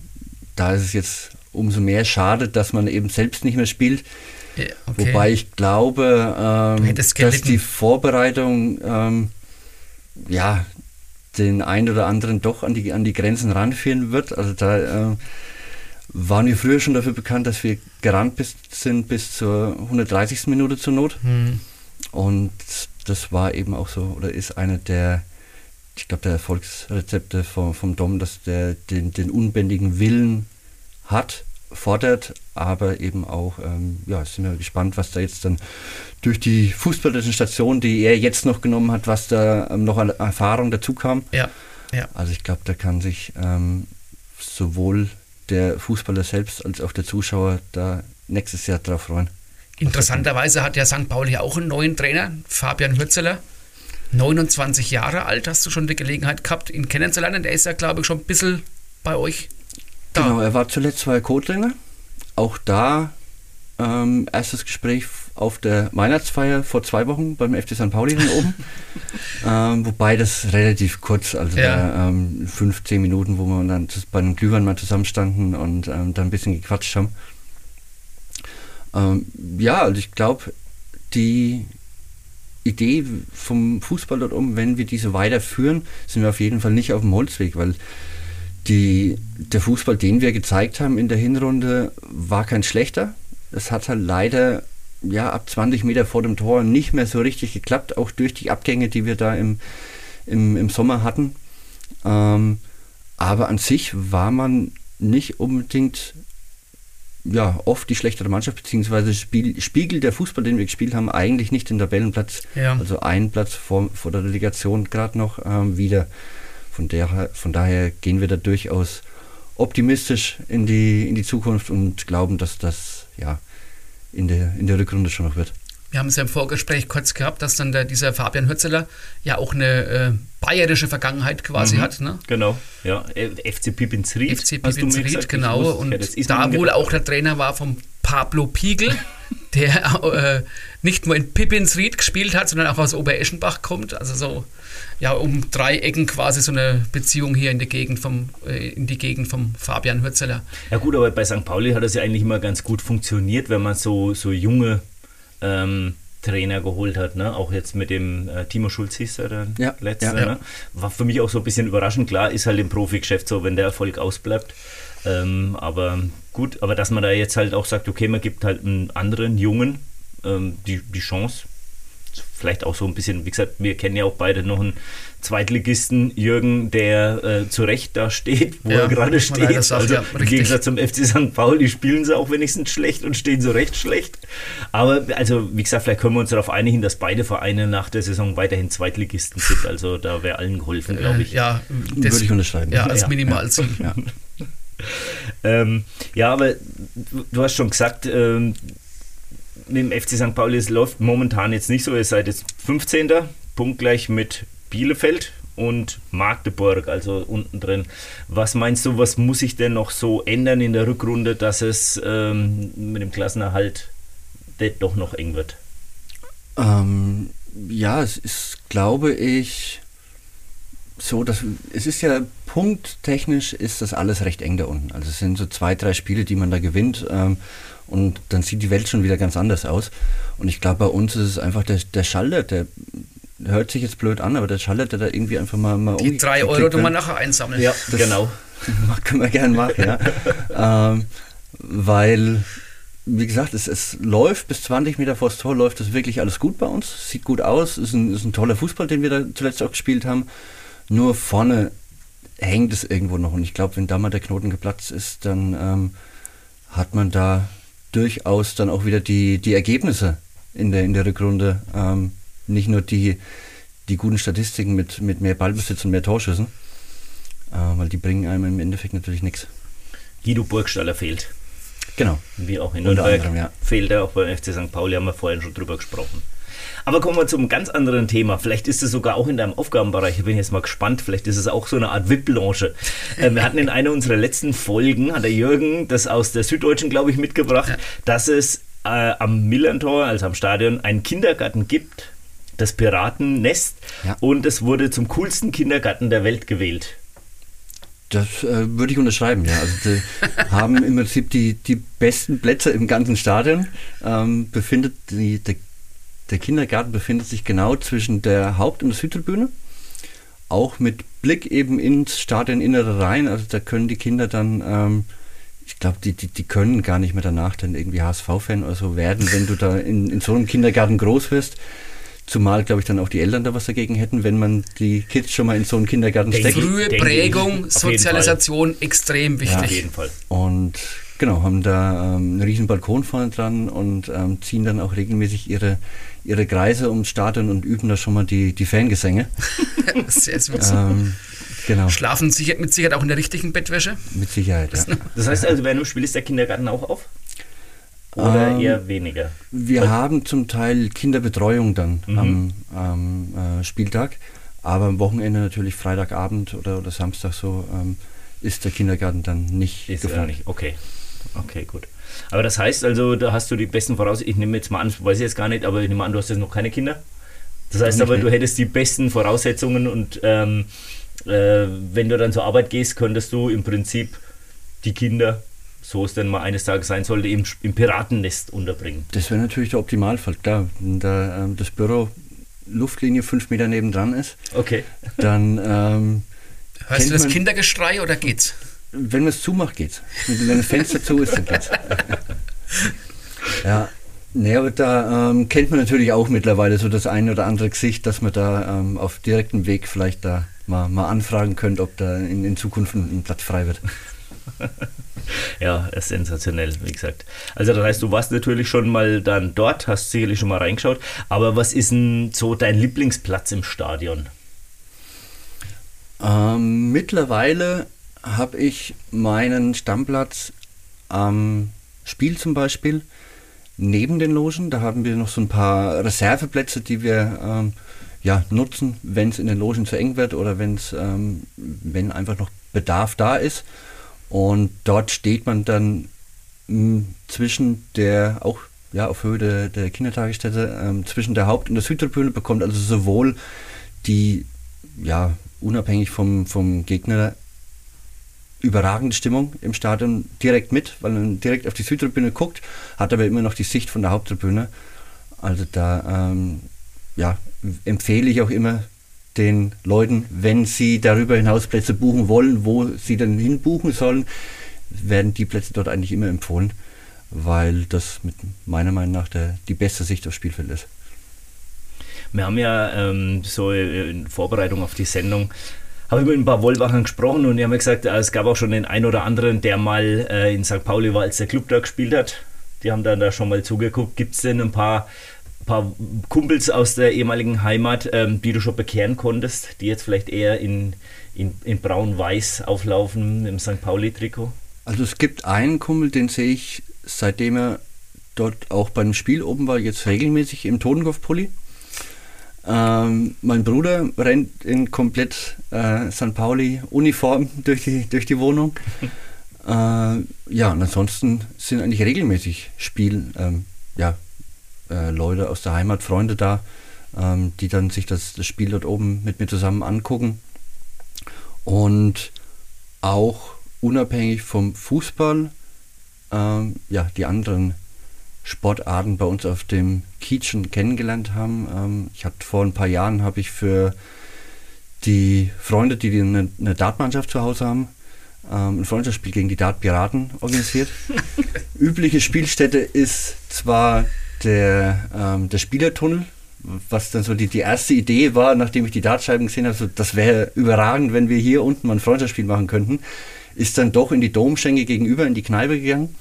Speaker 4: da ist es jetzt umso mehr schade, dass man eben selbst nicht mehr spielt. Okay. Wobei ich glaube, ähm, dass die Vorbereitung ähm, ja den einen oder anderen doch an die, an die Grenzen ranführen wird. Also da äh, waren wir früher schon dafür bekannt, dass wir gerannt bis, sind bis zur 130. Minute zur Not. Hm. Und das war eben auch so, oder ist einer der, ich glaube, der Erfolgsrezepte vom, vom Dom, dass der den, den unbändigen Willen hat, fordert, aber eben auch, ähm, ja, sind wir gespannt, was da jetzt dann durch die fußballerischen Stationen, die er jetzt noch genommen hat, was da ähm, noch an Erfahrung dazu kam.
Speaker 3: Ja, ja.
Speaker 4: Also ich glaube, da kann sich ähm, sowohl der Fußballer selbst als auch der Zuschauer da nächstes Jahr drauf freuen.
Speaker 3: Interessanterweise hat ja St. Pauli auch einen neuen Trainer, Fabian Hürzeler. 29 Jahre alt, hast du schon die Gelegenheit gehabt, ihn kennenzulernen. Der ist ja, glaube ich, schon ein bisschen bei euch
Speaker 4: da. Genau, er war zuletzt bei Co-Trainer. Auch da ähm, erstes Gespräch auf der Weihnachtsfeier vor zwei Wochen beim FC St. Pauli hier oben. ähm, wobei das relativ kurz, also ja. da, ähm, 15 Minuten, wo wir dann bei einem Glühwein mal zusammenstanden und ähm, da ein bisschen gequatscht haben. Ähm, ja, also ich glaube, die Idee vom Fußball dort oben, wenn wir diese weiterführen, sind wir auf jeden Fall nicht auf dem Holzweg, weil die, der Fußball, den wir gezeigt haben in der Hinrunde, war kein schlechter. Es hat halt leider ja, ab 20 Meter vor dem Tor nicht mehr so richtig geklappt, auch durch die Abgänge, die wir da im, im, im Sommer hatten. Ähm, aber an sich war man nicht unbedingt ja, oft die schlechtere Mannschaft, beziehungsweise Spiel, spiegelt der Fußball, den wir gespielt haben, eigentlich nicht den Tabellenplatz, ja. also einen Platz vor, vor der Relegation gerade noch ähm, wieder. Von, der, von daher gehen wir da durchaus optimistisch in die, in die Zukunft und glauben, dass das ja, in, der, in der Rückrunde schon noch wird.
Speaker 3: Wir haben es ja im Vorgespräch kurz gehabt, dass dann der, dieser Fabian Hürzeler ja auch eine äh, bayerische Vergangenheit quasi mhm, hat. Ne?
Speaker 2: Genau, ja. FC Pipinsried.
Speaker 3: FC Pipinsried, genau. und da wohl auch der Trainer war vom Pablo Piegel, der äh, nicht nur in Pipinsried gespielt hat, sondern auch aus Obereschenbach kommt. Also so ja, um drei Ecken quasi so eine Beziehung hier in die Gegend vom, äh, in die Gegend vom Fabian Hürzeler.
Speaker 2: Ja gut, aber bei St. Pauli hat das ja eigentlich immer ganz gut funktioniert, wenn man so, so junge ähm, Trainer geholt hat, ne? Auch jetzt mit dem äh, Timo Schulz hieß er der ja, letzte. Ja, ja. Ne? War für mich auch so ein bisschen überraschend. Klar, ist halt im Profigeschäft so, wenn der Erfolg ausbleibt. Ähm, aber gut, aber dass man da jetzt halt auch sagt, okay, man gibt halt einen anderen Jungen ähm, die, die Chance, vielleicht auch so ein bisschen, wie gesagt, wir kennen ja auch beide noch einen Zweitligisten, Jürgen, der äh, zu Recht da steht, wo ja, er gerade steht. Sagt, also ja, im Gegensatz zum FC St. Pauli spielen sie auch wenigstens schlecht und stehen so recht schlecht. Aber also, wie gesagt, vielleicht können wir uns darauf einigen, dass beide Vereine nach der Saison weiterhin Zweitligisten sind. Also da wäre allen geholfen, glaube ich. Äh,
Speaker 3: ja,
Speaker 4: das, würde ich unterschreiben.
Speaker 3: Ja, als Minimalziel. Ja.
Speaker 2: ähm, ja, aber du hast schon gesagt, ähm, mit dem FC St. Pauli, es läuft momentan jetzt nicht so. Ihr seid jetzt 15. punktgleich mit Bielefeld und Magdeburg, also unten drin. Was meinst du, was muss sich denn noch so ändern in der Rückrunde, dass es ähm, mit dem Klassenerhalt doch noch eng wird?
Speaker 4: Ähm, ja, es ist, glaube ich, so, dass es ist ja punkttechnisch ist das alles recht eng da unten. Also es sind so zwei, drei Spiele, die man da gewinnt. Ähm, und dann sieht die Welt schon wieder ganz anders aus. Und ich glaube, bei uns ist es einfach der, der Schalter, der hört sich jetzt blöd an, aber der Schalter, der da irgendwie einfach mal. mal
Speaker 3: die drei Euro, die man nachher einsammeln.
Speaker 4: Ja, das genau. können wir gerne machen, ja. ähm, weil wie gesagt, es, es läuft bis 20 Meter vor das Tor, läuft das wirklich alles gut bei uns. Sieht gut aus, ist ein, ist ein toller Fußball, den wir da zuletzt auch gespielt haben. Nur vorne hängt es irgendwo noch. Und ich glaube, wenn da mal der Knoten geplatzt ist, dann ähm, hat man da durchaus dann auch wieder die, die Ergebnisse in der, in der Rückrunde. Ähm, nicht nur die, die guten Statistiken mit, mit mehr Ballbesitz und mehr Torschüssen, äh, weil die bringen einem im Endeffekt natürlich nichts.
Speaker 2: Guido Burgstaller fehlt.
Speaker 4: Genau.
Speaker 2: Wie auch in Nürnberg
Speaker 4: anderem, ja.
Speaker 2: fehlt er auch beim FC St. Pauli, haben wir vorhin schon drüber gesprochen. Aber kommen wir zum ganz anderen Thema. Vielleicht ist es sogar auch in deinem Aufgabenbereich. Ich bin jetzt mal gespannt. Vielleicht ist es auch so eine Art VIP-Lounge. Ähm, wir hatten in einer unserer letzten Folgen, hat der Jürgen das aus der Süddeutschen, glaube ich, mitgebracht, dass es äh, am Millantor, also am Stadion, einen Kindergarten gibt, das Piratennest.
Speaker 4: Ja.
Speaker 2: Und es wurde zum coolsten Kindergarten der Welt gewählt.
Speaker 4: Das äh, würde ich unterschreiben, ja. Also die haben im Prinzip die, die besten Plätze im ganzen Stadion. Ähm, befindet die, der, der Kindergarten befindet sich genau zwischen der Haupt- und der Südtribüne. Auch mit Blick eben ins Stadioninnere rein. Also da können die Kinder dann, ähm, ich glaube, die, die, die können gar nicht mehr danach dann irgendwie HSV-Fan oder so werden, wenn du da in, in so einem Kindergarten groß wirst. Zumal, glaube ich, dann auch die Eltern da was dagegen hätten, wenn man die Kids schon mal in so einen Kindergarten steckt.
Speaker 3: Frühe. Prägung,
Speaker 2: Auf jeden
Speaker 3: Sozialisation extrem
Speaker 2: Auf
Speaker 3: wichtig.
Speaker 2: jeden Fall.
Speaker 4: Und genau, haben da ähm, einen riesen Balkon vorne dran und ähm, ziehen dann auch regelmäßig ihre, ihre Kreise ums Stadion und üben da schon mal die, die Fangesänge.
Speaker 3: Sehr süß.
Speaker 4: ähm, genau,
Speaker 3: Schlafen sicher, mit Sicherheit auch in der richtigen Bettwäsche.
Speaker 4: mit Sicherheit. Ja.
Speaker 2: Das heißt also, während dem Spiel ist der Kindergarten auch auf? Oder
Speaker 4: Ähm,
Speaker 2: eher weniger?
Speaker 4: Wir haben zum Teil Kinderbetreuung dann
Speaker 2: Mhm.
Speaker 4: am, am äh, Spieltag, aber am Wochenende natürlich Freitagabend oder, oder Samstag so ähm, ist der Kindergarten dann nicht
Speaker 2: Ist ja
Speaker 4: gefahren.
Speaker 2: nicht. Okay. Okay, gut. Aber das heißt also, da hast du die besten Voraussetzungen. Ich nehme jetzt mal an, weiß ich jetzt gar nicht, aber ich nehme an, du hast jetzt noch keine Kinder. Das heißt
Speaker 4: Nicht,
Speaker 2: aber, du hättest die besten Voraussetzungen und ähm, äh, wenn du dann zur Arbeit gehst, könntest du im Prinzip die Kinder, so es denn mal eines Tages sein sollte, im, im Piratennest unterbringen.
Speaker 4: Das wäre natürlich der Optimalfall, klar. Wenn da ähm, das Büro Luftlinie fünf Meter nebendran ist,
Speaker 2: Okay.
Speaker 4: dann ähm,
Speaker 3: Hörst du das
Speaker 4: man-
Speaker 3: Kindergeschrei oder geht's?
Speaker 4: Wenn man es zumacht, geht's. Wenn das Fenster zu ist, dann geht's. ja. Nee, aber da ähm, kennt man natürlich auch mittlerweile so das eine oder andere Gesicht, dass man da ähm, auf direktem Weg vielleicht da mal, mal anfragen könnte, ob da in, in Zukunft ein, ein Platz frei wird.
Speaker 2: Ja, ist sensationell, wie gesagt. Also das heißt, du warst natürlich schon mal dann dort, hast sicherlich schon mal reingeschaut. Aber was ist denn so dein Lieblingsplatz im Stadion?
Speaker 4: Ähm, mittlerweile habe ich meinen Stammplatz am Spiel zum Beispiel neben den Logen. Da haben wir noch so ein paar Reserveplätze, die wir ähm, ja, nutzen, wenn es in den Logen zu eng wird oder wenn's, ähm, wenn einfach noch Bedarf da ist. Und dort steht man dann mh, zwischen der, auch ja, auf Höhe der, der Kindertagesstätte, ähm, zwischen der Haupt- und der Südtribüne, bekommt also sowohl die, ja, unabhängig vom, vom Gegner, überragende Stimmung im Stadion direkt mit, weil man direkt auf die Südtribüne guckt, hat aber immer noch die Sicht von der Haupttribüne. Also da ähm, ja, empfehle ich auch immer den Leuten, wenn sie darüber hinaus Plätze buchen wollen, wo sie dann hinbuchen sollen, werden die Plätze dort eigentlich immer empfohlen, weil das mit meiner Meinung nach der, die beste Sicht aufs Spielfeld ist.
Speaker 2: Wir haben ja ähm, so in Vorbereitung auf die Sendung, habe ich mit ein paar Wollwachern gesprochen und die haben mir gesagt, äh, es gab auch schon den einen oder anderen, der mal äh, in St. Pauli war, als der Club da gespielt hat. Die haben dann da schon mal zugeguckt. Gibt es denn ein paar, paar Kumpels aus der ehemaligen Heimat, ähm, die du schon bekehren konntest, die jetzt vielleicht eher in, in, in braun-weiß auflaufen im St. Pauli-Trikot?
Speaker 4: Also es gibt einen Kumpel, den sehe ich, seitdem er dort auch beim Spiel oben war, jetzt regelmäßig im Totenkopfpulli. Ähm, mein Bruder rennt in komplett äh, St. Pauli Uniform durch die, durch die Wohnung. äh, ja, und ansonsten sind eigentlich regelmäßig Spiel, ähm, ja, äh, Leute aus der Heimat, Freunde da, ähm, die dann sich das, das Spiel dort oben mit mir zusammen angucken. Und auch unabhängig vom Fußball, ähm, ja, die anderen Sportarten bei uns auf dem Kiez schon kennengelernt haben. Ähm, ich hatte vor ein paar Jahren habe ich für die Freunde, die eine, eine Dartmannschaft zu Hause haben, ähm, ein Freundschaftsspiel gegen die Dart Piraten organisiert. Übliche Spielstätte ist zwar der, ähm, der Spielertunnel, was dann so die, die erste Idee war, nachdem ich die Dartscheiben gesehen habe, so, das wäre überragend, wenn wir hier unten mal ein Freundschaftsspiel machen könnten, ist dann doch in die Domschenke gegenüber in die Kneipe gegangen.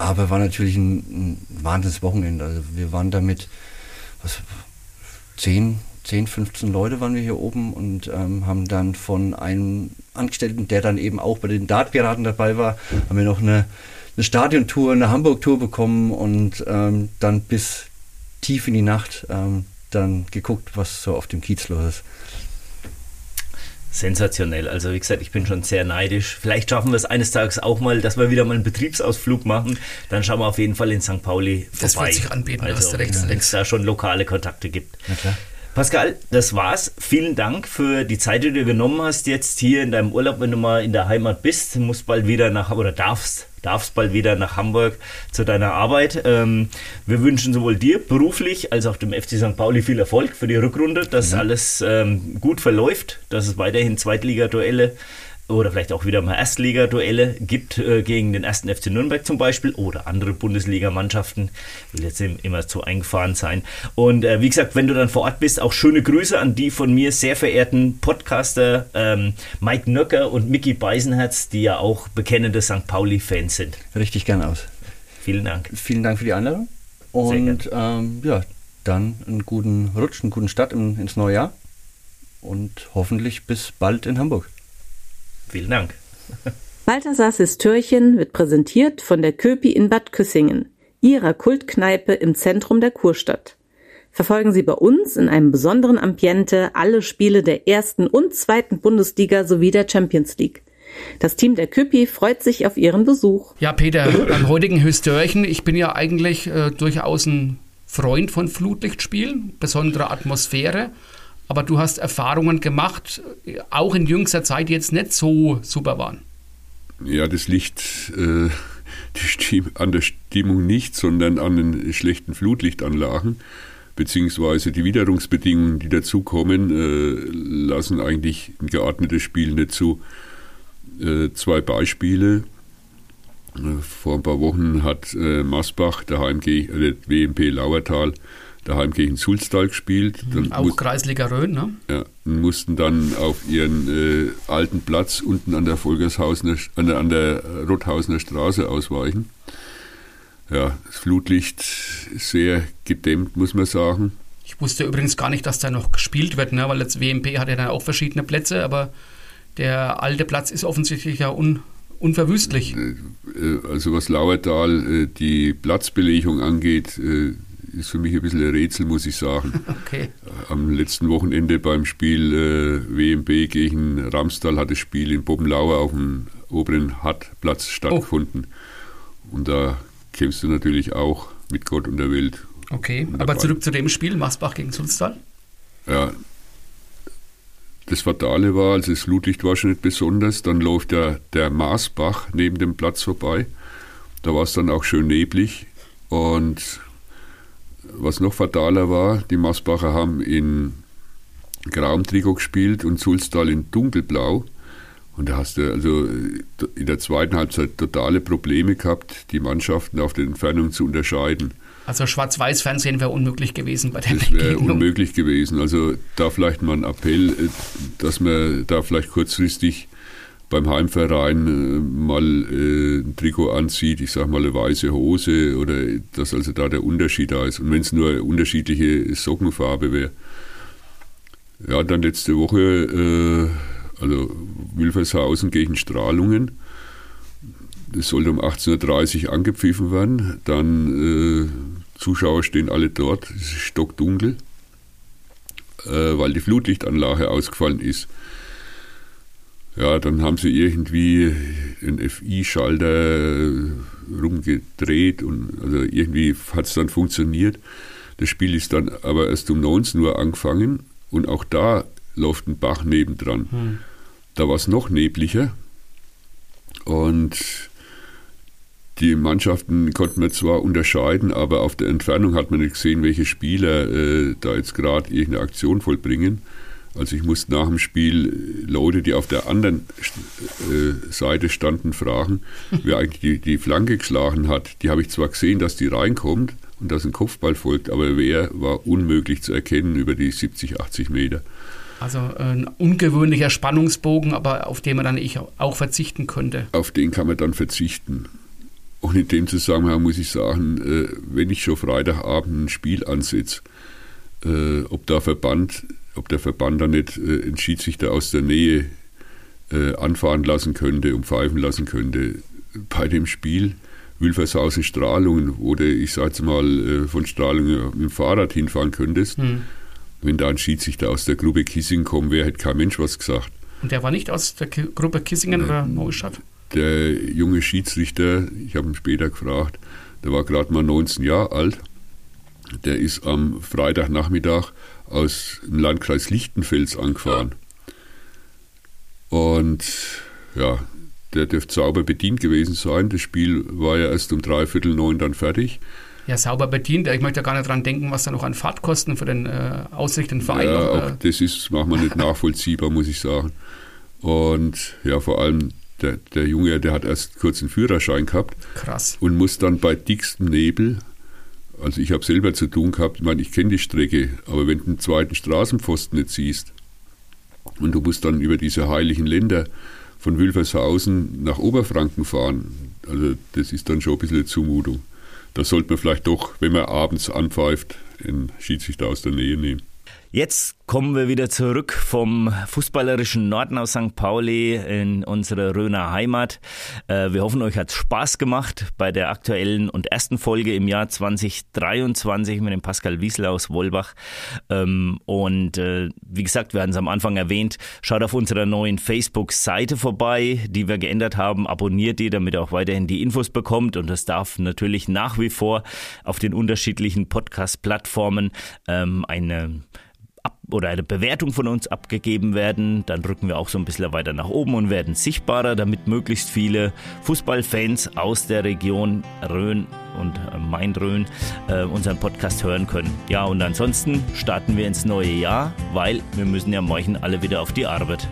Speaker 4: Aber war natürlich ein, ein Wahnsinnswochenende. Also wir waren damit was, 10, 10, 15 Leute waren wir hier oben und ähm, haben dann von einem Angestellten, der dann eben auch bei den Dartpiraten dabei war, haben wir noch eine, eine Stadiontour, eine Hamburg-Tour bekommen und ähm, dann bis tief in die Nacht ähm, dann geguckt, was so auf dem Kiez los ist.
Speaker 2: Sensationell. Also wie gesagt, ich bin schon sehr neidisch. Vielleicht schaffen wir es eines Tages auch mal, dass wir wieder mal einen Betriebsausflug machen. Dann schauen wir auf jeden Fall in St. Pauli vorbei.
Speaker 3: Das wird sich anbieten,
Speaker 2: also,
Speaker 3: wenn
Speaker 2: es da schon lokale Kontakte gibt.
Speaker 4: Na klar.
Speaker 2: Pascal, das war's. Vielen Dank für die Zeit, die du genommen hast jetzt hier in deinem Urlaub, wenn du mal in der Heimat bist. Du musst bald wieder nach oder darfst darfst bald wieder nach Hamburg zu deiner Arbeit. Ähm, wir wünschen sowohl dir beruflich als auch dem FC St. Pauli viel Erfolg für die Rückrunde, dass
Speaker 4: Ja.
Speaker 2: alles ähm, gut verläuft, dass es weiterhin Zweitligaduelle oder vielleicht auch wieder mal Erstligaduelle gibt äh, gegen den ersten FC Nürnberg zum Beispiel oder andere Bundesligamannschaften. Will jetzt im- immer zu eingefahren sein. Und äh, wie gesagt, wenn du dann vor Ort bist, auch schöne Grüße an die von mir sehr verehrten Podcaster ähm, Mike Nöcker und Mickey Beisenherz, die ja auch bekennende St. Pauli-Fans sind.
Speaker 4: Richtig gern aus.
Speaker 2: Vielen Dank.
Speaker 4: Vielen Dank für die Einladung. Und ähm, ja, dann einen guten Rutsch, einen guten Start in, ins neue Jahr. Und hoffentlich bis bald in Hamburg.
Speaker 2: Vielen Dank.
Speaker 1: Balthasars Histörchen wird präsentiert von der Köpi in Bad Küssingen, ihrer Kultkneipe im Zentrum der Kurstadt. Verfolgen Sie bei uns in einem besonderen Ambiente alle Spiele der ersten und zweiten Bundesliga sowie der Champions League. Das Team der Köpi freut sich auf Ihren Besuch.
Speaker 3: Ja, Peter, beim heutigen Hystörchen, ich bin ja eigentlich äh, durchaus ein Freund von Flutlichtspielen, besondere Atmosphäre. Aber du hast Erfahrungen gemacht, auch in jüngster Zeit, die jetzt nicht so super waren.
Speaker 5: Ja, das liegt äh, an der Stimmung nicht, sondern an den schlechten Flutlichtanlagen, beziehungsweise die Witterungsbedingungen, die dazukommen, äh, lassen eigentlich ein geordnetes Spiel nicht zu. Äh, zwei Beispiele. Äh, Vor ein paar Wochen hat äh, Masbach daheim gegen äh, WMP Lauertal daheim gegen Sulztal gespielt. Dann
Speaker 3: Auch
Speaker 5: muss-
Speaker 3: Kreisliga Rhön, ne?
Speaker 5: ja, und mussten dann auf ihren äh, alten Platz unten an der Volkershausener, an der, an der Rothausener Straße ausweichen. Ja, das Flutlicht sehr gedämmt, muss man sagen.
Speaker 3: Ich wusste übrigens gar nicht, dass da noch gespielt wird, ne? weil jetzt WMP hat ja dann auch verschiedene Plätze, aber der alte Platz ist offensichtlich ja un, unverwüstlich.
Speaker 5: Äh, also was Lauertal äh, die Platzbelegung angeht, äh, ist für mich ein bisschen ein Rätsel, muss ich sagen.
Speaker 3: Okay.
Speaker 5: Am letzten Wochenende beim Spiel äh, WMB gegen Ramstal hat das Spiel in Bobbenlauer auf dem oberen Hartplatz stattgefunden. Und da kämpfst du natürlich auch mit Gott und der Welt.
Speaker 3: Okay,
Speaker 5: Und
Speaker 3: aber
Speaker 5: dabei-
Speaker 3: zurück zu dem Spiel, Masbach gegen Sulztal.
Speaker 5: Ja, das Fatale war, also das Flutlicht war schon nicht besonders, dann läuft der, der Maßbach neben dem Platz vorbei. Da war es dann auch schön neblig. Und was noch fataler war, die Maßbacher haben in grauem Trikot gespielt und Sulztal in dunkelblau. Und da hast du also in der zweiten Halbzeit totale Probleme gehabt, die Mannschaften auf der Entfernung zu unterscheiden.
Speaker 3: Also Schwarz-Weiß-Fernsehen wäre unmöglich gewesen bei der
Speaker 5: Das wäre unmöglich gewesen. Also da vielleicht mal ein Appell, äh, dass man da vielleicht kurzfristig beim Heimverein äh, mal äh, ein Trikot anzieht, ich sag mal eine weiße Hose oder dass also da der Unterschied da ist. Und wenn es nur unterschiedliche Sockenfarbe wäre. Ja, dann letzte Woche, äh, also Wilfershausen gegen Strahlungen. Das sollte um 18.30 Uhr angepfiffen werden. Dann äh, Zuschauer stehen alle dort, es ist stockdunkel, äh, weil die Flutlichtanlage ausgefallen ist. Ja, dann haben sie irgendwie einen FI-Schalter rumgedreht und also irgendwie hat es dann funktioniert. Das Spiel ist dann aber erst um 19 Uhr angefangen und auch da läuft ein Bach nebendran. Da war es noch nebliger und die Mannschaften konnten wir zwar unterscheiden, aber auf der Entfernung hat man nicht gesehen, welche Spieler äh, da jetzt gerade irgendeine Aktion vollbringen. Also ich musste nach dem Spiel Leute, die auf der anderen äh, Seite standen, fragen, wer eigentlich die, die Flanke geschlagen hat. Die habe ich zwar gesehen, dass die reinkommt und dass ein Kopfball folgt, aber wer war unmöglich zu erkennen über die 70, 80 Meter.
Speaker 3: Also ein ungewöhnlicher Spannungsbogen, aber auf den man dann ich auch verzichten könnte.
Speaker 5: Auf den kann man dann verzichten. Und in dem Zusammenhang muss ich sagen, äh, wenn ich schon Freitagabend ein Spiel ansetze, äh, ob der Verband, ob der Verband da nicht äh, einen Schiedsrichter aus der Nähe anfahren lassen könnte und pfeifen lassen könnte. Bei dem Spiel Wilfershausen Strahlungen, wo du, ich sag's mal, von Strahlungen mit dem Fahrrad hinfahren könntest, hm wenn da ein Schiedsrichter aus der Gruppe Kissingen kommen wäre, hätte kein Mensch was gesagt.
Speaker 3: Und der war nicht aus der K Gruppe Kissingen oder Neustadt?
Speaker 5: Der junge Schiedsrichter, ich habe ihn später gefragt, der war gerade mal 19 Jahre alt. Der ist am Freitagnachmittag aus dem Landkreis Lichtenfels angefahren. Und ja, der dürfte sauber bedient gewesen sein. Das Spiel war ja erst um dreiviertel neun dann fertig
Speaker 3: ja, sauber bedient. Ich möchte ja gar nicht dran denken, was da noch an Fahrtkosten für den äh, ausrichtenden Verein
Speaker 5: ja,
Speaker 3: noch,
Speaker 5: auch äh, das ist manchmal nicht nachvollziehbar, muss ich sagen. Und ja, vor allem der, der Junge, der hat erst kurz einen Führerschein gehabt.
Speaker 3: Krass.
Speaker 5: Und muss dann bei dickstem Nebel, also ich habe selber zu tun gehabt, ich meine, ich kenne die Strecke, aber wenn du den zweiten Straßenpfosten nicht siehst und du musst dann über diese heiligen Länder von Wilfershausen nach Oberfranken fahren, also das ist dann schon ein bisschen eine Zumutung da sollte man vielleicht doch, wenn man abends anpfeift, einen Schiedsrichter aus der Nähe nehmen.
Speaker 2: Jetzt kommen wir wieder zurück vom fußballerischen Norden aus St. Pauli in unsere Röner Heimat. Äh, wir hoffen, euch hat Spaß gemacht bei der aktuellen und ersten Folge im Jahr 2023 mit dem Pascal Wiesel aus Wolbach. Ähm, und äh, wie gesagt, wir hatten es am Anfang erwähnt, schaut auf unserer neuen Facebook-Seite vorbei, die wir geändert haben. Abonniert die, damit ihr auch weiterhin die Infos bekommt. Und das darf natürlich nach wie vor auf den unterschiedlichen Podcast-Plattformen ähm, eine oder eine Bewertung von uns abgegeben werden, dann rücken wir auch so ein bisschen weiter nach oben und werden sichtbarer, damit möglichst viele Fußballfans aus der Region Rhön und Main-Rhön äh, unseren Podcast hören können. Ja, und ansonsten starten wir ins neue Jahr, weil wir müssen ja morgen alle wieder auf die Arbeit.